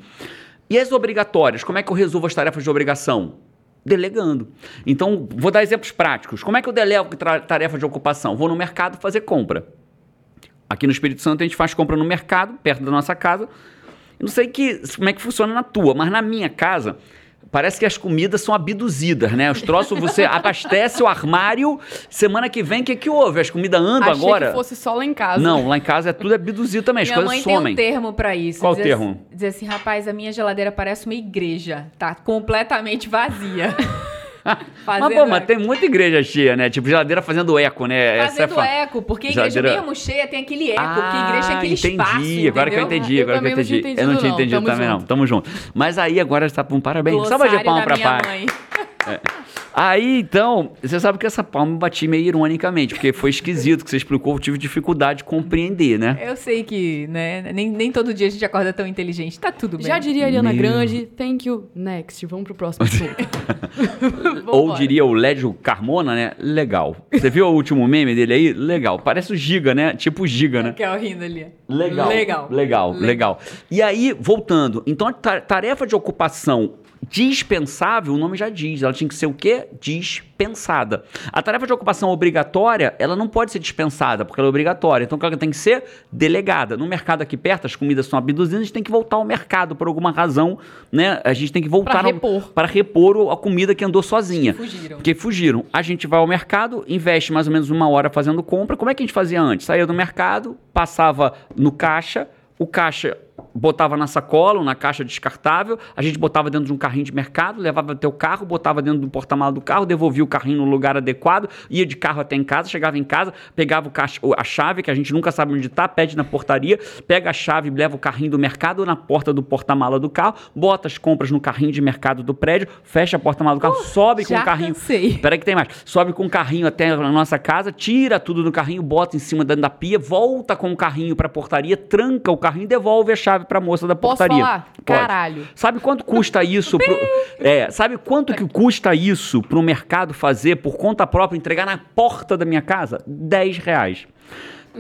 E as obrigatórias, como é que eu resolvo as tarefas de obrigação? Delegando. Então, vou dar exemplos práticos. Como é que eu delego tarefa de ocupação? Vou no mercado fazer compra. Aqui no Espírito Santo a gente faz compra no mercado, perto da nossa casa. Eu não sei que, como é que funciona na tua, mas na minha casa parece que as comidas são abduzidas, né? Os troços, você <laughs> abastece o armário, semana que vem o que, que houve? As comidas andam Achei agora? que fosse só lá em casa. Não, lá em casa é tudo abduzido também, as Minha coisas mãe somem. tem um termo pra isso. Qual dizer termo? assim- Dizer assim, rapaz, a minha geladeira parece uma igreja. Tá completamente vazia. <laughs> <laughs> Mas, pô, mas tem muita igreja cheia, né? Tipo, geladeira fazendo eco, né? Essa é Fazendo fa- eco, porque a igreja Geladeira- mesmo cheia tem aquele eco, porque a igreja tem aquele Ah, entendi. espaço, agora que eu entendi, Eu agora que eu não tinha entendi. Eu não tinha entendido, não. Também, não. junto. Tamo junto. Mas aí agora está um parabéns. Salva de Glossário palmas da pra minha Paty. Mãe. Aí, então, você sabe que essa palma eu bati meio ironicamente, porque foi esquisito que você explicou, eu tive dificuldade de compreender, né? Eu sei que, né, nem, nem todo dia a gente acorda tão inteligente. Tá tudo bem. Já diria a Ariana Meu. Grande, thank you, next. Vamos pro próximo. <laughs> <laughs> Ou Vambora. diria o Lédio Carmona, né? Legal. Você viu o último meme dele aí? Legal. Parece o Giga, né? Tipo o Giga, né? Que é o rindo ali. Legal. Legal. Legal, legal. E aí, voltando. Então, a ta- tarefa de ocupação dispensável, o nome já diz. Ela tinha que ser o quê? Dispensada. A tarefa de ocupação obrigatória, ela não pode ser dispensada, porque ela é obrigatória. Então, ela tem que ser delegada. No mercado aqui perto, as comidas são abduzidas, a gente tem que voltar ao mercado por alguma razão, né? A gente tem que voltar repor. para repor o- a comida que andou sozinha. fugiram. Que fugiram. A gente vai ao mercado, investe mais ou menos uma hora fazendo compra. Como é que a gente fazia antes? Saía do mercado, passava no caixa, o caixa botava na sacola ou na caixa descartável, a gente botava dentro de um carrinho de mercado, levava até o carro, botava dentro do porta-malas do carro, devolvia o carrinho no lugar adequado, ia de carro até em casa, chegava em casa, pegava o caixa, a chave, que a gente nunca sabe onde está, pede na portaria, pega a chave, leva o carrinho do mercado na porta do porta-mala do carro, bota as compras no carrinho de mercado do prédio, fecha a porta-mala do carro, sobe com o carrinho. Peraí que tem mais. Sobe com o carrinho até a nossa casa, tira tudo do carrinho, bota em cima da, da pia, volta com o carrinho pra portaria, tranca o carrinho e devolve a chave pra moça da Posso portaria. falar? Pode. Caralho. Sabe quanto custa isso? pro- é, sabe quanto que custa isso pro mercado fazer por conta própria, entregar na porta da minha casa? 10 reais.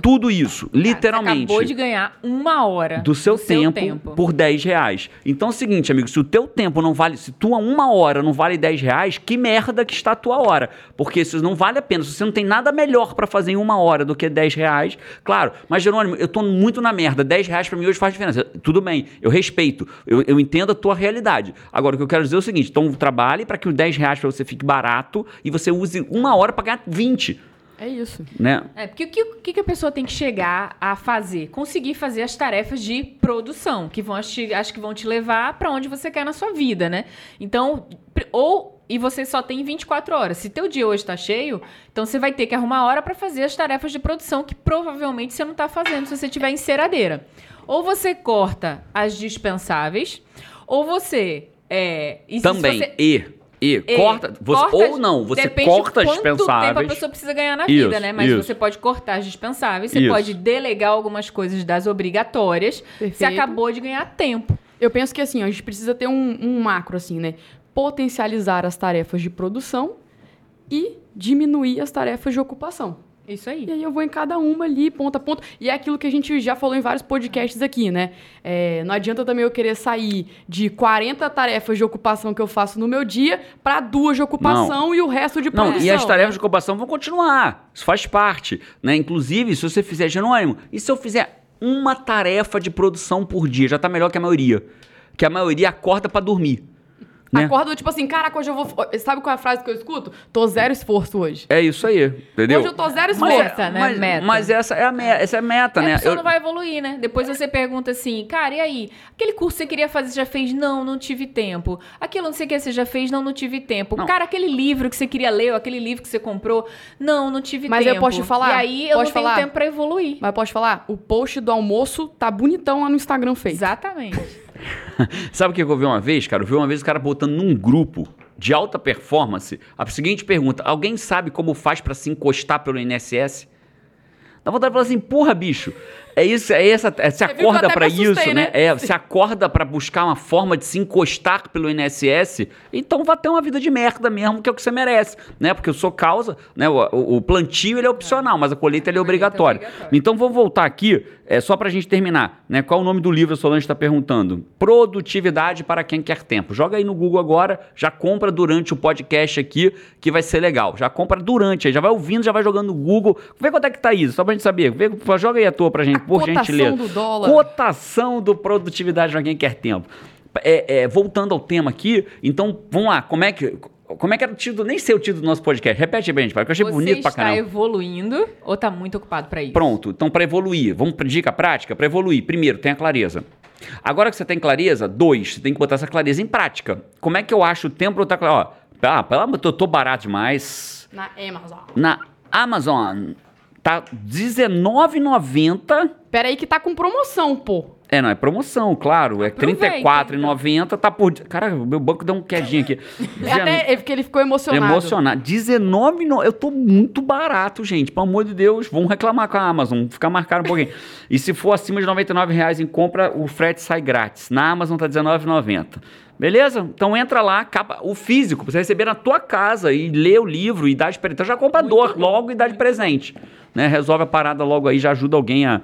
Tudo isso, Você literalmente acabou de ganhar uma hora do seu, tempo, por 10 reais. Então é o seguinte, amigo, se o teu tempo não vale, se tua uma hora não vale 10 reais, que merda que está a tua hora. Porque isso não vale a pena. Se você não tem nada melhor pra fazer em uma hora do que 10 reais, claro. Mas, Jerônimo, eu tô muito na merda. 10 reais pra mim hoje faz diferença. Tudo bem, eu respeito, eu, eu entendo a tua realidade. Agora, o que eu quero dizer é o seguinte, então trabalhe para que os 10 reais pra você fique barato e você use uma hora pra ganhar 20, É isso. né? É, porque o que, que que a pessoa tem que chegar a fazer? Conseguir fazer as tarefas de produção, que vão, te- acho que vão te levar para onde você quer na sua vida, né? Então, ou e você só tem 24 horas. Se teu dia hoje tá cheio, então você vai ter que arrumar hora para fazer as tarefas de produção que provavelmente você não tá fazendo se você tiver em ceradeira. Ou você corta as dispensáveis, ou você é, e Também, você- e, e, e, corta, você, corta- ou não, você depende corta as quanto tempo a dispensáveis. pessoa precisa ganhar na Isso, vida, né? Mas isso. você pode cortar as dispensáveis, você Isso. pode delegar algumas coisas das obrigatórias. Você Perfeito. acabou de ganhar tempo. Eu penso que assim, ó, a gente precisa ter um, um macro, assim, né? Potencializar as tarefas de produção e diminuir as tarefas de ocupação. Isso aí. E aí eu vou em cada uma ali, ponto a ponto. E é aquilo que a gente já falou em vários podcasts aqui, né? É, não adianta também eu querer sair de 40 tarefas de ocupação que eu faço no meu dia para duas de ocupação e o resto de Não, produção. e as tarefas de ocupação vão continuar. Isso faz parte. Né? Inclusive, se você fizer Jerônimo, e se eu fizer uma tarefa de produção por dia? Já tá melhor que a maioria. Que a maioria acorda pra dormir. Né? Acordo tipo assim, caraca, hoje eu vou. Sabe qual é a frase que eu escuto? Tô zero esforço hoje. É isso aí, entendeu? Hoje eu tô zero mas, esforço. Meta, né? mas, Meta. mas essa é a meta, essa é a meta, É, né? a pessoa Eu- não vai evoluir, né? Depois você pergunta assim, cara, e aí? Aquele curso que você queria fazer, você já fez? Não, não tive tempo. Aquilo não sei o que você já fez? Não, não tive tempo. Não. Cara, aquele livro que você queria ler, ou aquele livro que você comprou? Não, não tive Mas tempo. eu posso te falar? E aí eu Posso não tenho falar? tempo pra evoluir. Mas pode falar? O post do almoço tá bonitão lá no Instagram feito. Exatamente. <laughs> Sabe o que eu vi uma vez, cara? Eu vi uma vez o cara botando num grupo de alta performance a seguinte pergunta: alguém sabe como faz pra se encostar pelo INSS? Dá vontade de falar assim, porra, bicho. É isso, é essa. É, se acorda assustei, isso, né? né? É, se acorda pra buscar uma forma de se encostar pelo INSS, então vai ter uma vida de merda mesmo, que é o que você merece, né? Porque eu sou causa, né? O, o- plantio ele é opcional, mas a colheita ele é é obrigatória. obrigatória. Então vamos voltar aqui, é só pra gente terminar, né? Qual o nome do livro a Solange está perguntando? Produtividade para quem quer tempo. Joga aí no Google agora, já compra durante o podcast aqui, que vai ser legal. Já compra durante, aí já vai ouvindo, já vai jogando no Google. Vê quanto é que tá isso, só pra gente saber. Vê, joga aí a tua pra gente, por cotação gentileza. do dólar. Cotação do produtividade para quem quer tempo. É, é, voltando ao tema aqui, então vamos lá, como é que. Como é que era o título? Nem sei o título do nosso podcast. Repete aí, gente, porque eu achei você bonito pra está caramba. evoluindo ou tá muito ocupado pra isso? Pronto, então para evoluir, vamos para dica prática? Para evoluir, primeiro, tenha clareza. Agora que você tem clareza, dois, você tem que botar essa clareza em prática. Como é que eu acho o tempo para botar clareza? Ó, ah, pelo amor, tô, tô barato demais. Na Amazon. Na Amazon, tá R$19,90. Pera aí que tá com promoção, pô. É, não, é promoção, claro. É Aproveita, R$34,90, tá por... Caraca, o meu banco deu um quedinho aqui. <laughs> Até é porque ele ficou emocionado. Emocionado. 19 no... Eu tô muito barato, gente. Pelo amor de Deus, vamos reclamar com a Amazon. Ficar marcado um pouquinho. e se for acima de 99 reais em compra, o frete sai grátis. Na Amazon tá R$19,90. Beleza? Então entra lá, capa, o físico, pra você receber na tua casa e ler o livro e dar de presente. Então já compra dor logo e dá de presente. Né? Resolve a parada logo aí, já ajuda alguém a.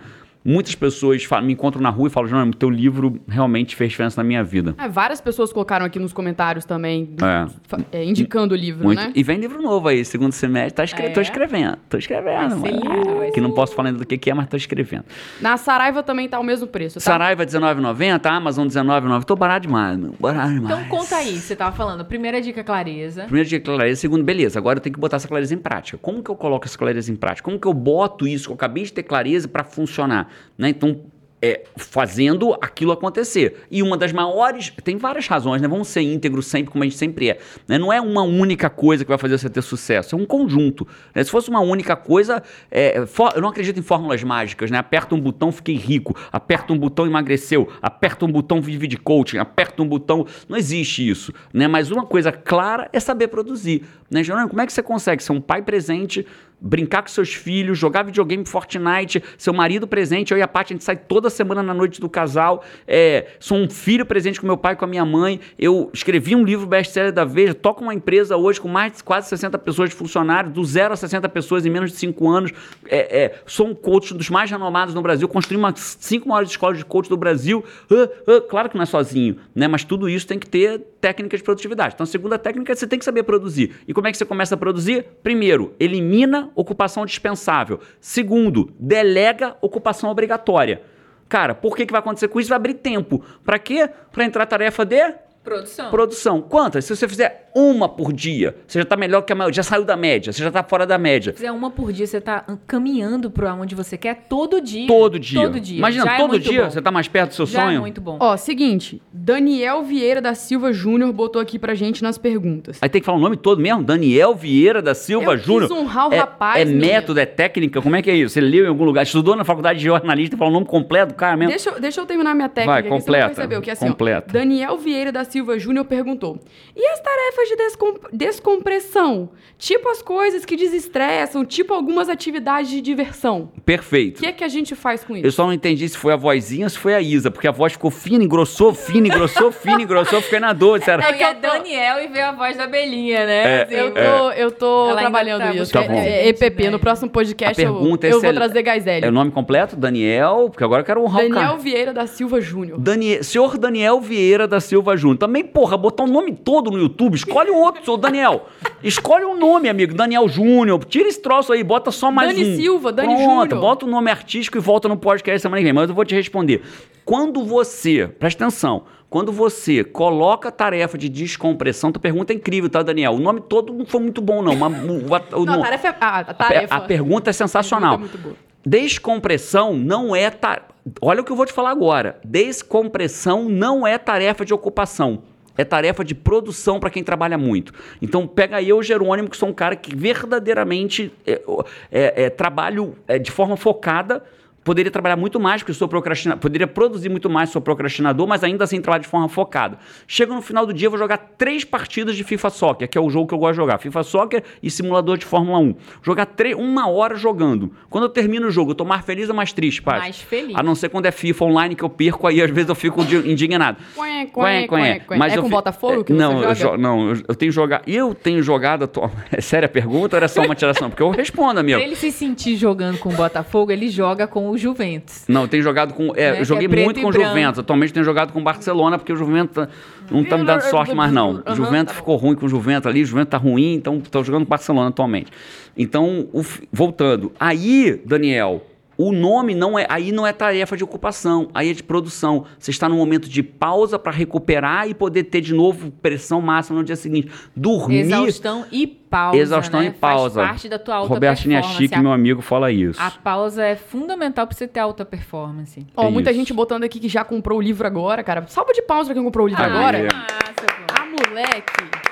Muitas pessoas falam- me encontram na rua e falam, João, teu livro realmente fez diferença na minha vida. É, várias pessoas colocaram aqui nos comentários também, É. é, indicando o livro, Muito. né? E vem livro novo aí, segundo semestre. Tá escre... É? Tô escrevendo. Tô escrevendo. Vai lindo, que não posso falar ainda do que, que é, mas tô escrevendo. Na Saraiva também tá o mesmo preço, tá? Saraiva R$19,90, Amazon R$19,90. Tô barato demais, meu. Barato demais. Então conta aí, você tava falando. Primeira dica, clareza. Primeiro dia clareza, segundo, beleza, agora eu tenho que botar essa clareza em prática. Como que eu coloco essa clareza em prática? Como que eu boto isso que eu acabei de ter clareza para funcionar? Né? Então, é, fazendo aquilo acontecer. E uma das maiores, tem várias razões, né? Vamos ser íntegros sempre, como a gente sempre é. né? Não é uma única coisa que vai fazer você ter sucesso, é um conjunto. né? Se fosse uma única coisa, é, fó- eu não acredito em fórmulas mágicas, né? Aperta um botão, fiquei rico. Aperta um botão, emagreceu. Aperta um botão, vive de coaching. Aperta um botão. Não existe isso, né? Mas uma coisa clara é saber produzir. Né, como é que você consegue ser um pai presente, brincar com seus filhos, jogar videogame Fortnite, seu marido presente, eu e a Paty, a gente sai toda semana na noite do casal, é, sou um filho presente com meu pai com a minha mãe, eu escrevi um livro best-seller da Veja, toco uma empresa hoje com mais de quase 60 pessoas de funcionários, do zero a 60 pessoas em menos de 5 anos, é, é, sou um coach dos mais renomados no Brasil, construí uma das cinco maiores escolas de coach do Brasil, Ah, ah, claro que não é sozinho, né? mas tudo isso tem que ter técnica de produtividade. Então, a segunda técnica é você tem que saber produzir. E como é que você começa a produzir? Primeiro, elimina ocupação dispensável. Segundo, delega ocupação obrigatória. Cara, por que, que vai acontecer com isso? Vai abrir tempo. Para quê? Para entrar a tarefa de Produção. produção. Quantas? Se você fizer uma por dia, você já tá melhor que a maioria, já saiu da média, você já tá fora da média. Se fizer uma por dia, você tá caminhando para onde você quer todo dia. Todo dia. Todo dia. Imagina, Já é todo muito dia bom. você tá mais perto do seu Já sonho. é muito bom. Ó, seguinte, Daniel Vieira da Silva Júnior botou aqui pra gente nas perguntas. Aí tem que falar o nome todo mesmo? Daniel Vieira da Silva Júnior. honrar o é, rapaz, É menino. método, é técnica? Como é que é isso? Você leu em algum lugar? Estudou na faculdade de jornalista e falou o nome completo do cara mesmo? Deixa, eu- deixa eu terminar minha técnica, Vai, que você completa, percebeu, que é assim, ó, completa. Daniel Vieira da Silva Júnior perguntou, e as tarefas de descom- descompressão? Tipo as coisas que desestressam, tipo algumas atividades de diversão. O Perfeito. que é que a gente faz com Eu isso? só não entendi se foi a vozinha ou se foi a Isa, porque a voz ficou fina, engrossou, fina, engrossou, fina, engrossou, fiquei na dor, sério. É que é Daniel e veio a voz da Belinha, né? Assim, Eu tô, eu tô Ela trabalhando tá isso. Tá É- bom. é, EPP, no próximo A podcast eu, é eu se vou é- trazer Gaizelli. É o nome completo? Daniel, porque agora eu quero honrar o Daniel cara. Vieira da Silva Júnior. Danie- Senhor Daniel Vieira da Silva Júnior. Também, porra, botar o nome todo no YouTube. Escolhe um outro, Daniel. Escolhe um nome, amigo. Daniel Júnior. Tira esse troço aí, bota só mais Dani um. Silva, Dani Pronto, Júnior. bota o nome artístico e volta no podcast semana que vem. Mas eu vou te responder. Quando você, presta atenção, quando você coloca a tarefa de descompressão, tua pergunta é incrível, tá, Daniel? O nome todo não foi muito bom, não. Mas, o, o- Não, a tarefa é... A a, tarefa. a pergunta é sensacional. A pergunta é muito boa. Descompressão não é. ta- Olha o que eu vou te falar agora. Descompressão não é tarefa de ocupação. É tarefa de produção para quem trabalha muito. Então, pega eu, Jerônimo, que sou um cara que verdadeiramente é, é, é, trabalho é, de forma focada. Poderia trabalhar muito mais, porque eu sou procrastinador. Poderia produzir muito mais, sou procrastinador, mas ainda assim trabalho de forma focada. Chego no final do dia, eu vou jogar três partidas de FIFA Soccer, que é o jogo que eu gosto de jogar. FIFA Soccer e simulador de Fórmula 1. Jogar tre- uma hora jogando. Quando eu termino o jogo, eu tô mais feliz ou mais triste, pai? Mais feliz. A não ser quando é FIFA online que eu perco, aí às vezes eu fico indignado. Quém, Quém, quém, quém. É eu com fi- Botafogo que não, você eu joga? jo- não, eu, eu tenho jogado. Eu tenho jogado. atu- <laughs> É séria a pergunta ou era só uma tiração? Porque eu respondo, amigo. Pra ele se sentir jogando com o Botafogo, ele joga com o Juventus. Não, eu tenho jogado com. É, Né, eu joguei que é muito com o. Juventus. Atualmente tenho jogado com o Barcelona, porque o Juventus tá- não tá me dando sorte mais, não. O Juventus tá ficou ruim com o Juventus ali, o Juventus tá ruim, então tô jogando com o Barcelona atualmente. Então, o voltando. Aí, Daniel. O nome não é. Aí não é tarefa de ocupação, aí é de produção. Você está no momento de pausa para recuperar e poder ter de novo pressão máxima no dia seguinte. Dormir. Exaustão e pausa. Exaustão né? e pausa. Faz parte da tua alta Roberto performance. Chique, A- meu amigo, fala isso. A pausa é fundamental pra você ter alta performance. Ó, É muita isso. gente botando aqui que já comprou o livro agora, cara. Salva de palmas pra quem comprou o livro Ah, agora. é. massa, pô. Ah, moleque.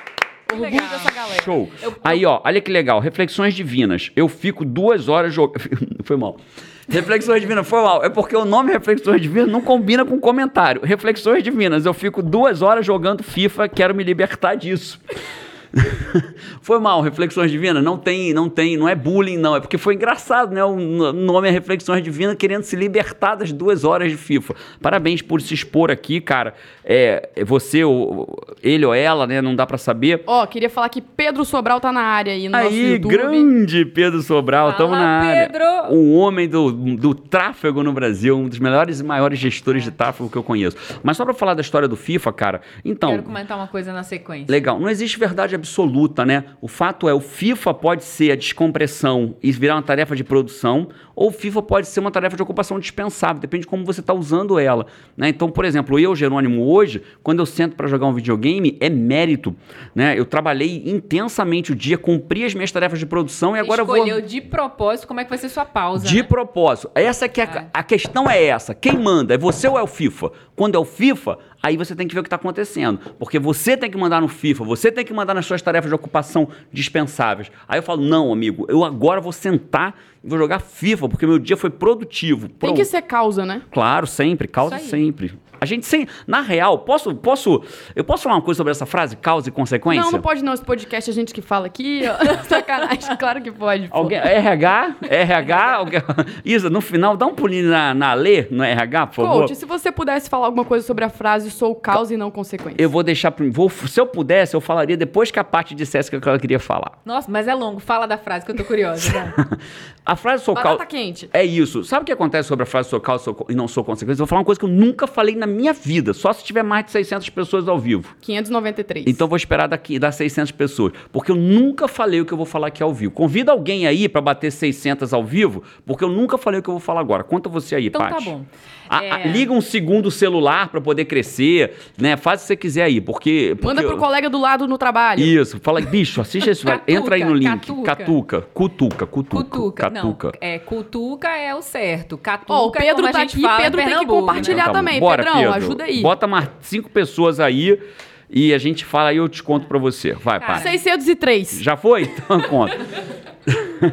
Orgulho legal. dessa galera. Show. Aí, ó, olha que legal. Reflexões divinas. Eu fico duas horas jogando. <laughs> foi mal. Reflexões divinas, foi mal. É porque o nome Reflexões divinas não combina com comentário. Reflexões divinas. Eu fico duas horas jogando FIFA, quero me libertar disso. Foi mal, Reflexões Divinas. Não tem, não tem, não é bullying, não. É porque foi engraçado, né? O nome é Reflexões Divinas querendo se libertar das duas horas de FIFA. Parabéns por se expor aqui, cara. É, você, ou, ele ou ela, né? Não dá pra saber. Ó, queria falar que Pedro Sobral tá na área aí no Aí, YouTube. grande Pedro Sobral, Fala, estamos na área. Pedro! O homem do, do tráfego no Brasil, um dos melhores e maiores gestores de tráfego que eu conheço. Mas só pra falar da história do FIFA, cara, então. Quero comentar uma coisa na sequência. Legal, não existe verdade absoluta, né? O fato é, o FIFA pode ser a descompressão e virar uma tarefa de produção, ou FIFA pode ser uma tarefa de ocupação dispensável, depende de como você está usando ela. Né? Então, por exemplo, eu, Jerônimo, hoje, quando eu sento para jogar um videogame, é mérito. Né? Eu trabalhei intensamente o dia, cumpri as minhas tarefas de produção e agora eu vou. Escolheu de propósito como é que vai ser sua pausa. De né? propósito. Essa que é a, a questão é essa. Quem manda? É você ou é o FIFA? Quando é o FIFA, aí você tem que ver o que está acontecendo. Porque você tem que mandar no FIFA, você tem que mandar nas suas tarefas de ocupação dispensáveis. Aí eu falo, não, amigo, eu agora vou sentar vou jogar FIFA, porque meu dia foi produtivo. Tem Pronto. que ser causa, né? Claro, sempre, causa sempre. A gente sem, na real, posso, posso, eu posso falar uma coisa sobre essa frase, causa e consequência? Não, não pode não. Esse podcast a gente que fala aqui. ó. <laughs> Sacanagem, claro que pode. pô. Alguém, RH, RH, alguém, <laughs> Isa, no final, dá um pulinho na, na Lê, no RH, por favor. Coach, se você pudesse falar alguma coisa sobre a frase sou causa e não consequência. Eu vou deixar. Vou, se eu pudesse, eu falaria depois que a parte dissesse o que ela queria falar. Nossa, mas é longo. Fala da frase que eu tô curiosa. vai. <laughs> A frase sou causa. quente. É isso. Sabe o que acontece sobre a frase sou causa e não sou consequência? Eu vou falar uma coisa que eu nunca falei na minha vida, só se tiver mais de 600 pessoas ao vivo. 593. Então vou esperar daqui das 600 pessoas, porque eu nunca falei o que eu vou falar aqui ao vivo. Convida alguém aí para bater 600 ao vivo, porque eu nunca falei o que eu vou falar agora. Conta você aí, Então tá Paty. bom. A- É. a- liga um segundo celular para poder crescer, né? Faz o que você quiser aí, porque, Manda porque pro colega do lado no trabalho. Isso, fala, bicho, assiste esse, vai. <laughs> Catuca, entra aí no link, catuca. catuca, cutuca, cutuca, Cutuca. Não, catuca. é, cutuca é o certo. Catuca Ó, o é Pedro como a tá gente aqui, fala em Pedro tem que compartilhar né? Então tá também. Bora, Pedrão, Pedro. ajuda aí. Bota mais cinco pessoas aí e a gente fala aí, eu te conto pra você. Vai, Cara, Paty. 603. Já foi? Então conta.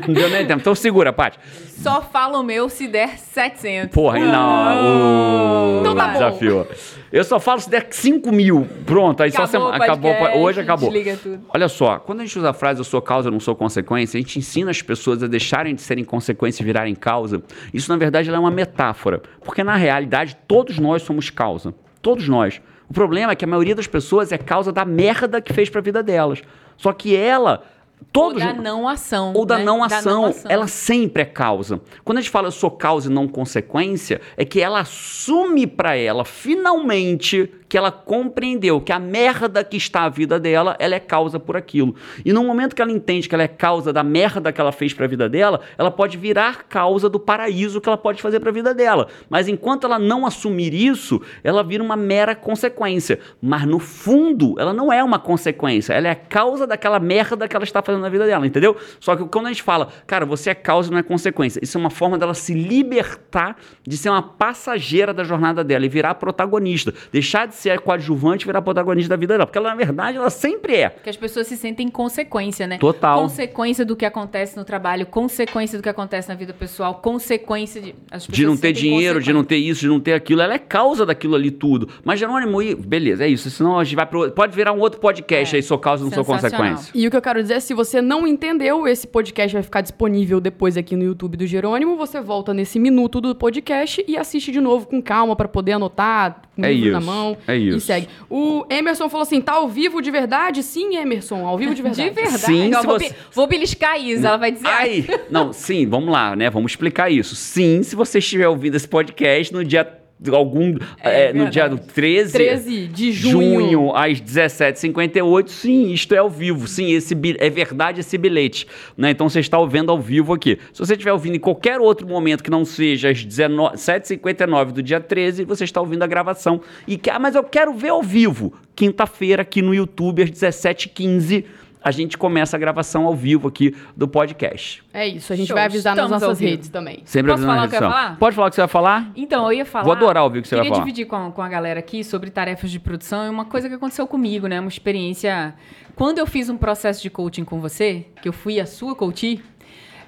Não deu nem tempo. Então segura, Paty. Só fala o meu se der 700. Porra, não. Então tá bom. Eu só falo se der 5 mil. Pronto, aí só Acabou semana. o Acabou. Hoje acabou. desliga tudo. Olha só, quando a gente usa a frase eu sou causa, eu não sou consequência, a gente ensina as pessoas a deixarem de serem consequência e virarem causa. Isso, na verdade, é uma metáfora. Porque, na realidade, todos nós somos causa. Todos nós. O problema é que a maioria das pessoas é causa da merda que fez pra vida delas. Só que ela. Todos, Ou da não ação. ou da né? não ação, ação. ela sempre é causa. Quando a gente fala eu sou causa e não consequência, é que ela assume pra ela, finalmente, que ela compreendeu que a merda que está a vida dela, ela é causa por aquilo. E no momento que ela entende que ela é causa da merda que ela fez pra vida dela, ela pode virar causa do paraíso que ela pode fazer pra vida dela. Mas enquanto ela não assumir isso, ela vira uma mera consequência. Mas no fundo, ela não é uma consequência, ela é a causa daquela merda que ela está fazendo na vida dela, entendeu? Só que quando a gente fala, cara, você é causa não é consequência, isso é uma forma dela se libertar de ser uma passageira da jornada dela e virar protagonista, deixar de ser a coadjuvante e virar protagonista da vida dela, porque ela na verdade ela sempre é. Porque as pessoas se sentem consequência, né? Total. Consequência do que acontece no trabalho, consequência do que acontece na vida pessoal, consequência de. As de não ter dinheiro, de não ter isso, de não ter aquilo. Ela é causa daquilo ali tudo. Mas Jerônimo, e- beleza, é isso. Senão a gente vai pro. Pode virar um outro podcast É. aí, sou causa, não sou consequência. E o que eu quero dizer é, se você não entendeu, esse podcast vai ficar disponível depois aqui no YouTube do Jerônimo. Você volta nesse minuto do podcast e assiste de novo com calma pra poder anotar, com o É livro na isso, mão. é isso. E segue. O Emerson falou assim: tá ao vivo de verdade? Sim, Emerson, ao vivo de verdade. De verdade. Sim, se vou, você- vou beliscar a Isa, ela vai dizer. Ai, não, sim, vamos lá, né? Vamos explicar isso. Sim, se você estiver ouvindo esse podcast no dia algum É é, no dia do 13, 13 de junho. junho às 17h58, sim, isto é ao vivo. Sim, esse é verdade esse bilhete. Né? Então você está ouvindo ao vivo aqui. Se você estiver ouvindo em qualquer outro momento que não seja às 19 7h59 do dia 13, você está ouvindo a gravação. E ah, mas eu quero ver ao vivo. Quinta-feira aqui no YouTube às 17h15. A gente começa a gravação ao vivo aqui do podcast. É isso, a gente Show, vai avisar nas estamos nossas redes também. Sempre Posso falar o que eu ia falar? Pode falar o que você vai falar? Então, eu ia falar. Vou adorar ouvir o que você vai queria falar. dividir com, com a galera aqui sobre tarefas de produção e uma coisa que aconteceu comigo, né? Uma experiência. Quando eu fiz um processo de coaching com você, que eu fui a sua coaching,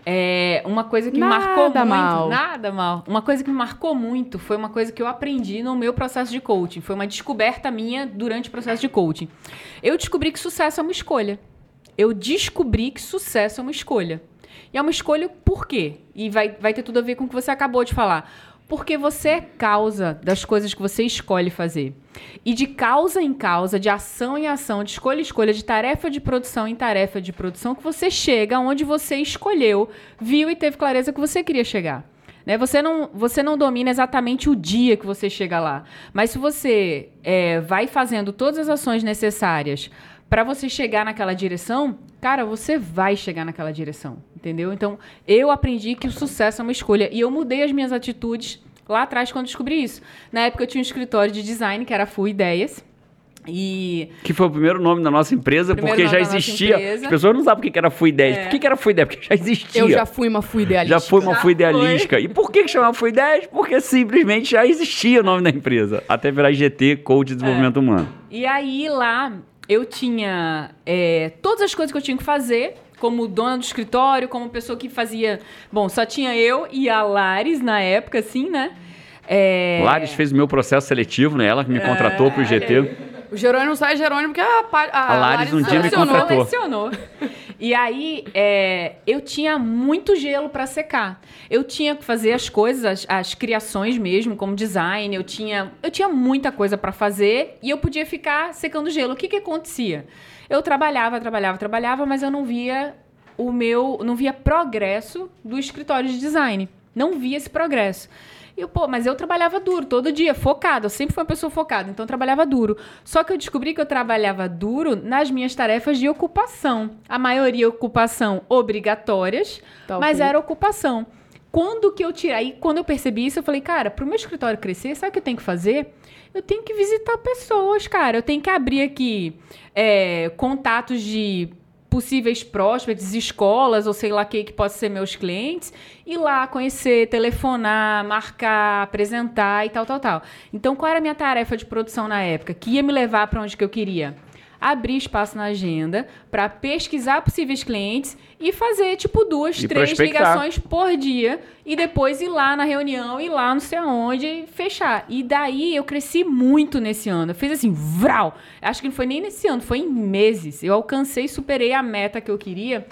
é, uma coisa que me Nada marcou muito. mal. Nada mal. Uma coisa que me marcou muito foi uma coisa que eu aprendi no meu processo de coaching. Foi uma descoberta minha durante o processo de coaching. Eu descobri que sucesso é uma escolha. Eu descobri que sucesso é uma escolha. E é uma escolha por quê? E vai, vai ter tudo a ver com o que você acabou de falar. Porque você é causa das coisas que você escolhe fazer. E de causa em causa, de ação em ação, de escolha em escolha, de tarefa de produção em tarefa de produção, que você chega onde você escolheu, viu e teve clareza que você queria chegar. Né? Você, não, você não domina exatamente o dia que você chega lá. Mas se você é, vai fazendo todas as ações necessárias para você chegar naquela direção, cara, você vai chegar naquela direção, entendeu? Então, eu aprendi que o sucesso é uma escolha e eu mudei as minhas atitudes lá atrás quando descobri isso. Na época eu tinha um escritório de design que era Full Ideias. E Que foi o primeiro nome da nossa empresa, Primeiro porque já existia. As pessoas não sabem o que que era Fui 10. É. Por que, era Fui 10? Porque já existia. Eu já fui uma fui idealista. Já foi uma Já Fui Idealística. E por que, chamava Fui 10? Porque simplesmente já existia o nome da empresa. Até virar GT, Coach de Desenvolvimento Humano. E aí lá eu tinha é, todas as coisas que eu tinha que fazer, como dona do escritório, como pessoa que fazia. Bom, só tinha eu e a Lares na época, assim, né? É, Lares fez o meu processo seletivo, né? Ela que me contratou pro GT. O Jerônimo sai Jerônimo porque a, a, A Lares um dia me contratou. Selecionou. E aí, é, eu tinha muito gelo para secar. Eu tinha que fazer as coisas, as, as criações mesmo, como design. Eu tinha, eu tinha muita coisa para fazer e eu podia ficar secando gelo. O que que acontecia? Eu trabalhava, trabalhava, trabalhava, mas eu não via o meu, não via progresso do escritório de design. Não via esse progresso. E eu, pô, mas eu trabalhava duro todo dia, focada. Eu sempre fui uma pessoa focada, então eu trabalhava duro. Só que eu descobri que eu trabalhava duro nas minhas tarefas de ocupação. A maioria ocupação obrigatórias, Tá, mas era ocupação. Quando que eu tirei, aí quando eu percebi isso, eu falei, cara, pro meu escritório crescer, sabe o que eu tenho que fazer? Eu tenho que visitar pessoas, cara. Eu tenho que abrir aqui é, contatos de possíveis prospects, escolas, ou sei lá quem que possa ser meus clientes, ir lá conhecer, telefonar, marcar, apresentar e tal, tal, tal. Então, qual era a minha tarefa de produção na época? Que ia me levar para onde que eu queria? Abrir espaço na agenda para pesquisar possíveis clientes e fazer, tipo, duas, E três ligações por dia e depois ir lá na reunião, ir lá não sei aonde e fechar. E daí eu cresci muito nesse ano. Eu fiz assim, vral. Acho que não foi nem nesse ano, foi em meses. Eu alcancei e superei a meta que eu queria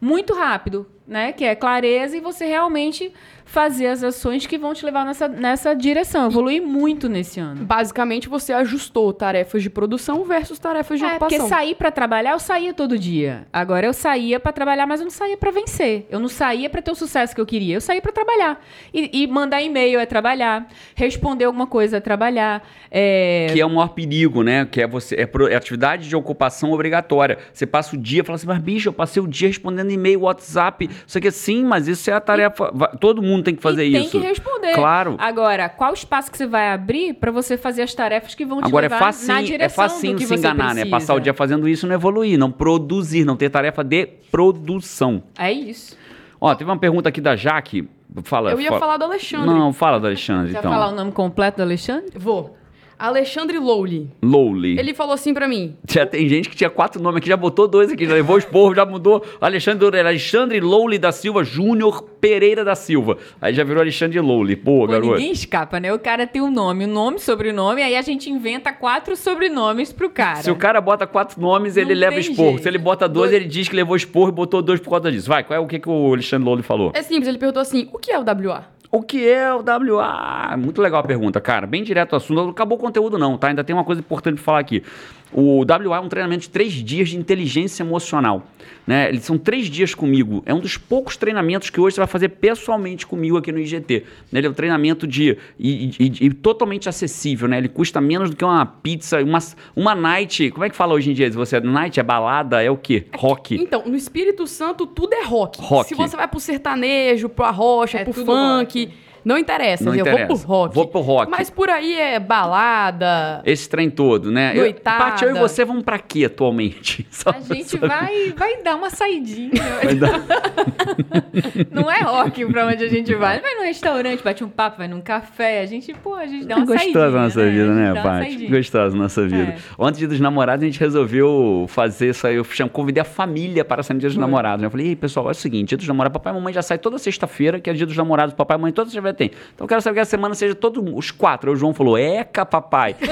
muito rápido, né? Que é clareza e você realmente fazer as ações que vão te levar nessa, nessa direção. Eu evoluí muito nesse ano. Basicamente, você ajustou tarefas de produção versus tarefas de É, porque ocupação. sair pra trabalhar, eu saía todo dia. Agora eu saía pra trabalhar, mas eu não saía pra vencer. Eu não saía pra ter o sucesso que eu queria. Eu saía pra trabalhar. E, e mandar e-mail é trabalhar. Responder alguma coisa é trabalhar. É... Que é o maior perigo, né? Que é você é, pro- é atividade de ocupação obrigatória. Você passa o dia falando assim, mas bicho, eu passei o dia respondendo e-mail, WhatsApp, isso aqui sim, mas isso é a tarefa. va- Todo mundo tem que fazer e tem isso. que responder. Claro. Agora, qual espaço que você vai abrir pra você fazer as tarefas que vão te Agora é levar na facinho, direção é facinho do que se você enganar, né? precisa. Passar o dia fazendo isso e não evoluir, não produzir, não ter tarefa de produção. É isso. Ó, teve uma pergunta aqui da Jaque. Fala. Eu ia fa- falar do Alexandre. Não, fala do Alexandre, Você então. vai falar o nome completo do Alexandre? Vou. Alexandre Lowley. Lowly. Ele falou assim pra mim. Já tem gente que tinha quatro nomes aqui, já botou dois aqui, já levou os porros, já mudou. Alexandre, Alexandre Lowly da Silva, Júnior Pereira da Silva. Aí já virou Alexandre Lowly. Pô, Pô, garoto. ninguém escapa, né? O cara tem um nome, um nome, sobrenome, aí a gente inventa quatro sobrenomes pro cara. Se o cara bota quatro nomes, ele Não leva tem esporro. jeito. Se ele bota dois, Dois. ele diz que levou esporro e botou dois por causa disso. Vai, qual é o que, que o Alexandre Lowly falou? É simples, ele perguntou assim: o que é o WA? O que é o WA? Muito legal a pergunta, cara. Bem direto ao assunto. Acabou o conteúdo, não, tá? Ainda tem uma coisa importante pra falar aqui. O WA é um treinamento de três dias de inteligência emocional. Né? Eles são três dias comigo. É um dos poucos treinamentos que hoje você vai fazer pessoalmente comigo aqui no IGT. né? Ele é um treinamento de e, e- e totalmente acessível, né? Ele custa menos do que uma pizza, uma, uma night. Como é que fala hoje em dia? Você night é balada, é o quê? Rock. Então, no Espírito Santo, tudo é rock. Rock. Se você vai pro sertanejo, pro arrocha, É pro funk, não interessa. Não eu interessa. vou pro rock. Vou pro rock. Mas por aí é balada. Esse trem todo, né? Eu, Noitada. Paty, eu e você vamos pra quê atualmente? <laughs> Só A gente saber. vai, vai dar uma saidinha. Vai dar- <laughs> Não é rock pra onde a gente vai. Vai num restaurante, bate um papo, vai num café. A gente, pô, a gente dá uma saidinha. Gostosa a nossa né? vida, né, dá Paty? Gostosa a nossa vida. É. Ontem, dia dos namorados, a gente resolveu fazer isso aí. Eu convidei a família para sair no dia dos namorados. né? Eu falei, ei, pessoal, é o seguinte: dia dos namorados, papai e mamãe já sai toda sexta-feira, que é dia dos namorados, papai e mamãe toda tem. Então eu quero saber que a semana seja todos os quatro. Aí o João falou, eca, papai. <laughs>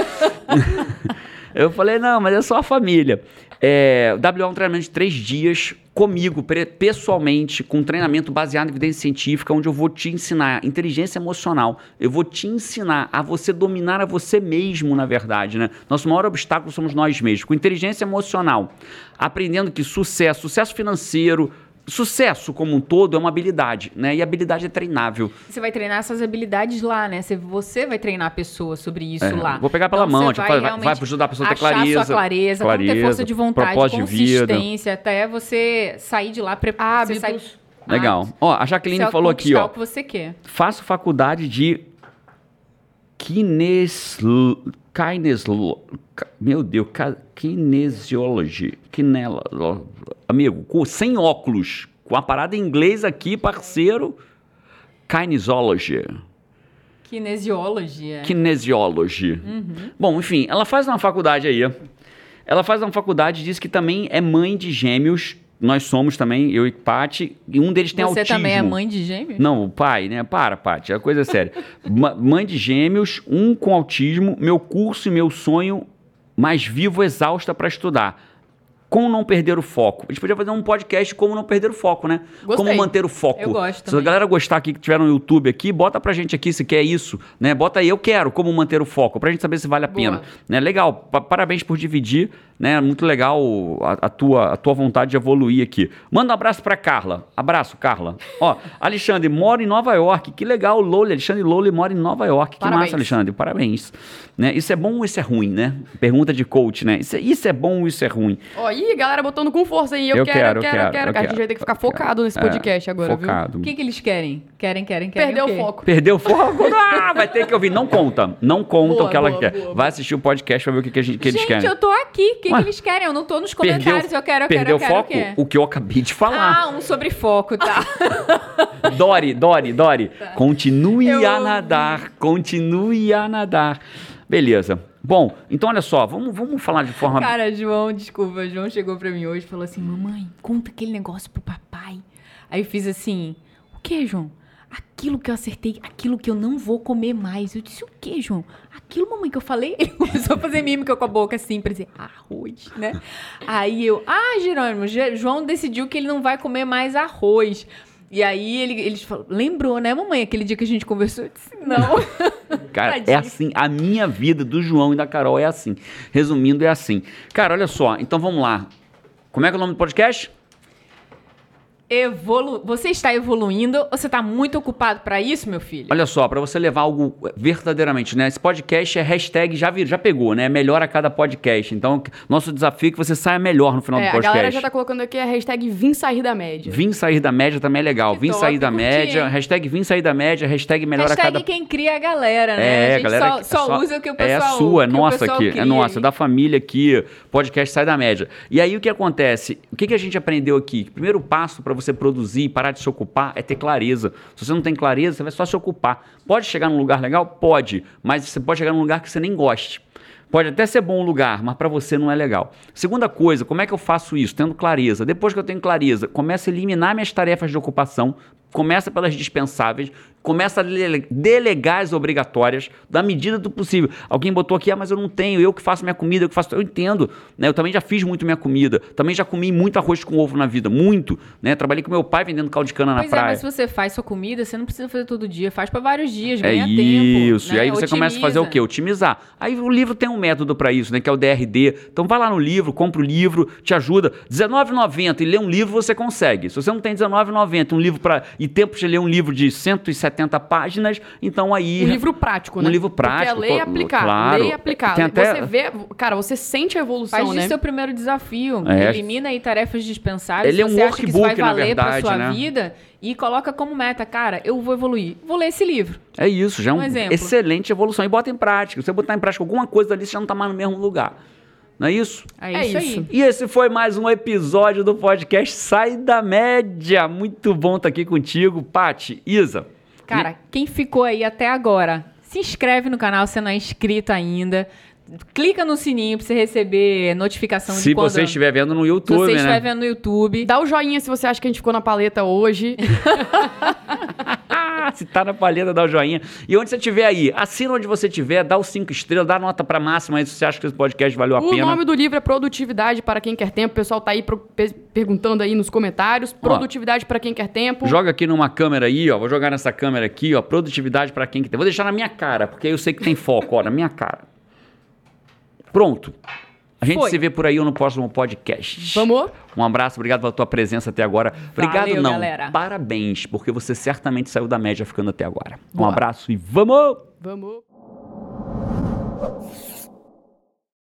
Eu falei, não, mas é só a família. É, o WA é um treinamento de três dias comigo, pessoalmente, com um treinamento baseado em evidência científica, onde eu vou te ensinar inteligência emocional. Eu vou te ensinar a você dominar a você mesmo, na verdade, né? Nosso maior obstáculo somos nós mesmos. Com inteligência emocional, aprendendo que sucesso, sucesso financeiro, sucesso como um todo é uma habilidade, né? E a habilidade é treinável. Você vai treinar essas habilidades lá, né? Você, você vai treinar a pessoa sobre isso É, lá. Vou pegar pela Então, mão, tipo, vai vai, ajudar a pessoa a ter achar clareza. sua clareza, como ter clareza, força de vontade, propósito de vida. consistência, até você sair de lá preparado. Sai... Legal. Ó, a Jaqueline Você falou aqui, ó. o que você quer. Faço faculdade de kines... Kineslo... Meu Deus, kinesiology. Kinelo... Amigo, sem óculos. Com a parada em inglês aqui, parceiro. Kinesology. Kinesiologia. Kinesiology. Bom, enfim, ela faz uma faculdade aí. Ela faz uma faculdade, diz que também é mãe de gêmeos. Nós somos também, eu e Paty. E um deles tem Você autismo. também é mãe de gêmeos? Não, o pai, né? Para, Paty, a coisa é séria. <laughs> Mãe de gêmeos, um com autismo, meu curso e meu sonho, mas vivo exausta para estudar. Como não perder o foco. A gente podia fazer um podcast como não perder o foco, né? Gostei. Como manter o foco. Eu gosto Se a galera gostar aqui, que tiver no YouTube aqui, bota pra gente aqui se quer isso, né? Bota aí, eu quero, como manter o foco, pra gente saber se vale a Boa. pena. Né? Legal, pa- parabéns por dividir, né? Muito legal a, a tua, a tua vontade de evoluir aqui. Manda um abraço pra Carla. Abraço, Carla. Ó, <laughs> Alexandre, mora em Nova York. Que legal, Loli. Alexandre Loli mora em Nova York. Que Parabéns. massa, Alexandre. Parabéns. Né? Isso é bom ou isso é ruim, né? Pergunta de coach, né? Isso é, isso é bom ou isso é ruim? Ó, ih, galera botando com força aí. Eu, Eu quero, quero, eu quero, eu quero, quero. eu cara. A gente quero, vai ter que ficar quero. focado nesse É, podcast agora, Focado. O que, que eles querem? Querem, querem, querem. viu? Perdeu o o foco. Perdeu o foco? <laughs> Ah, vai ter que ouvir. Não conta. Não conta Boa, o que ela boa, quer. Vai assistir o podcast pra ver o que, que, a gente, que eles Gente, querem. eu tô aqui. O que, que eles querem? Eu não tô nos Perdeu, comentários. eu quero, eu perdeu quero, eu o quero. foco? O O que eu acabei de falar. Ah, um sobre foco, tá. <laughs> Dori, Dori, Dori. Continue Eu a nadar. Continue a nadar. Beleza. Bom, então olha só, vamos, vamos falar de forma. Cara, João, desculpa, João chegou pra mim hoje e falou assim: Mamãe, conta aquele negócio pro papai. Aí eu fiz assim: O que, João? Aquilo que eu acertei, aquilo que eu não vou comer mais. Eu disse: O que, João? Aquilo, mamãe, que eu falei. <laughs> Ele começou a fazer mímica com a boca assim, pra dizer arroz, né? Aí eu: Ah, Jerônimo, Je- João decidiu que ele não vai comer mais arroz. E aí ele, eles falaram, lembrou, né, mamãe, aquele dia que a gente conversou? Eu disse, não. <laughs> Cara, é assim, a minha vida do João e da Carol é assim. Resumindo, é assim. Cara, olha só, então vamos lá. Como é que é o nome do podcast? Evolu... Você está evoluindo ou você está muito ocupado pra isso, meu filho? Olha só, pra você levar algo verdadeiramente, né? Esse podcast é hashtag já, vir, já pegou, né? Melhor a cada podcast. Então, nosso desafio é que você saia melhor no final É, do a podcast. galera já tá colocando aqui a hashtag Vim Sair da Média. Vim sair da média também é legal. Que Vim top, sair da média. Hashtag vim sair da média. Hashtag melhor Hashtag a cada quem cria é a galera, né? É, a gente galera, só, que- só usa o que o pessoal É a sua, é nossa aqui, é cria, nossa, hein? da família aqui, podcast sai da média. E aí o que acontece? O que, que a gente aprendeu aqui? Primeiro passo para você produzir parar de se ocupar é ter clareza. Se você não tem clareza, você vai só se ocupar. Pode chegar num lugar legal? Pode, mas você pode chegar num lugar que você nem goste. Pode até ser bom o lugar, mas para você não é legal. Segunda coisa, como é que eu faço isso? Tendo clareza. Depois que eu tenho clareza, começa a eliminar minhas tarefas de ocupação, começa pelas dispensáveis, começa a dele- delegar as obrigatórias, da medida do possível. Alguém botou aqui, ah, mas eu não tenho, eu que faço minha comida, eu que faço. Eu entendo, né? Eu também já fiz muito minha comida, também já comi muito arroz com ovo na vida, muito, né? Trabalhei com meu pai vendendo caldo de cana na Pois é, praia. mas se você faz sua comida, você não precisa fazer todo dia. Faz pra vários dias, É ganha tempo. isso. né? E aí você começa a fazer o Otimiza. quê? Otimizar. Aí o livro tem um método para isso, né? Que é o DRD. Então vai lá no livro, compra o livro, te ajuda. R$19,90 e lê um livro você consegue. Se você não tem R$19,90 um livro para e tempo de ler um livro de 170 páginas, então aí Um livro prático, Um né? livro prático, Porque é ler e aplicar. claro. Ler e aplicar. Tem até- Você vê, cara, você sente a evolução, Faz né? seu primeiro desafio. É. Elimina aí tarefas dispensáveis. Ele é se um você acha que isso vai workbook, valer verdade, pra sua né? vida e coloca como meta, cara, eu vou evoluir. Vou ler esse livro. É isso, já é Um uma exemplo. excelente evolução. E bota em prática. Se você botar em prática alguma coisa dali, você já não está mais no mesmo lugar. Não é isso? É, É isso, isso. aí. E esse foi mais um episódio do podcast Sai da Média. Muito bom estar aqui contigo, Pati, Isa. Cara, quem ficou aí até agora, se inscreve no canal se não é inscrito ainda. Clica no sininho pra você receber notificação se de quando... você estiver vendo no se YouTube, você né? estiver vendo no YouTube. Dá o joinha se você acha que a gente ficou na paleta hoje. <laughs> Se tá na palheta, dá o joinha. E onde você estiver aí, assina onde você estiver, dá os cinco estrelas, dá nota pra máxima aí se você acha que esse podcast valeu a o pena. nome do livro é Produtividade para quem quer tempo. O pessoal tá aí pro- pe- perguntando aí nos comentários. Produtividade para quem quer tempo. Joga aqui numa câmera aí, ó. Vou jogar nessa câmera aqui, ó. Produtividade pra quem que tem. Vou deixar na minha cara, porque aí eu sei que tem foco, ó, na minha cara. Pronto. A gente Foi. se vê por aí no próximo podcast. Vamos? Um abraço, obrigado pela tua presença até agora. Obrigado, Valeu, não. galera. Parabéns, porque você certamente saiu da média ficando até agora. Um Boa. abraço e vamos! Vamos.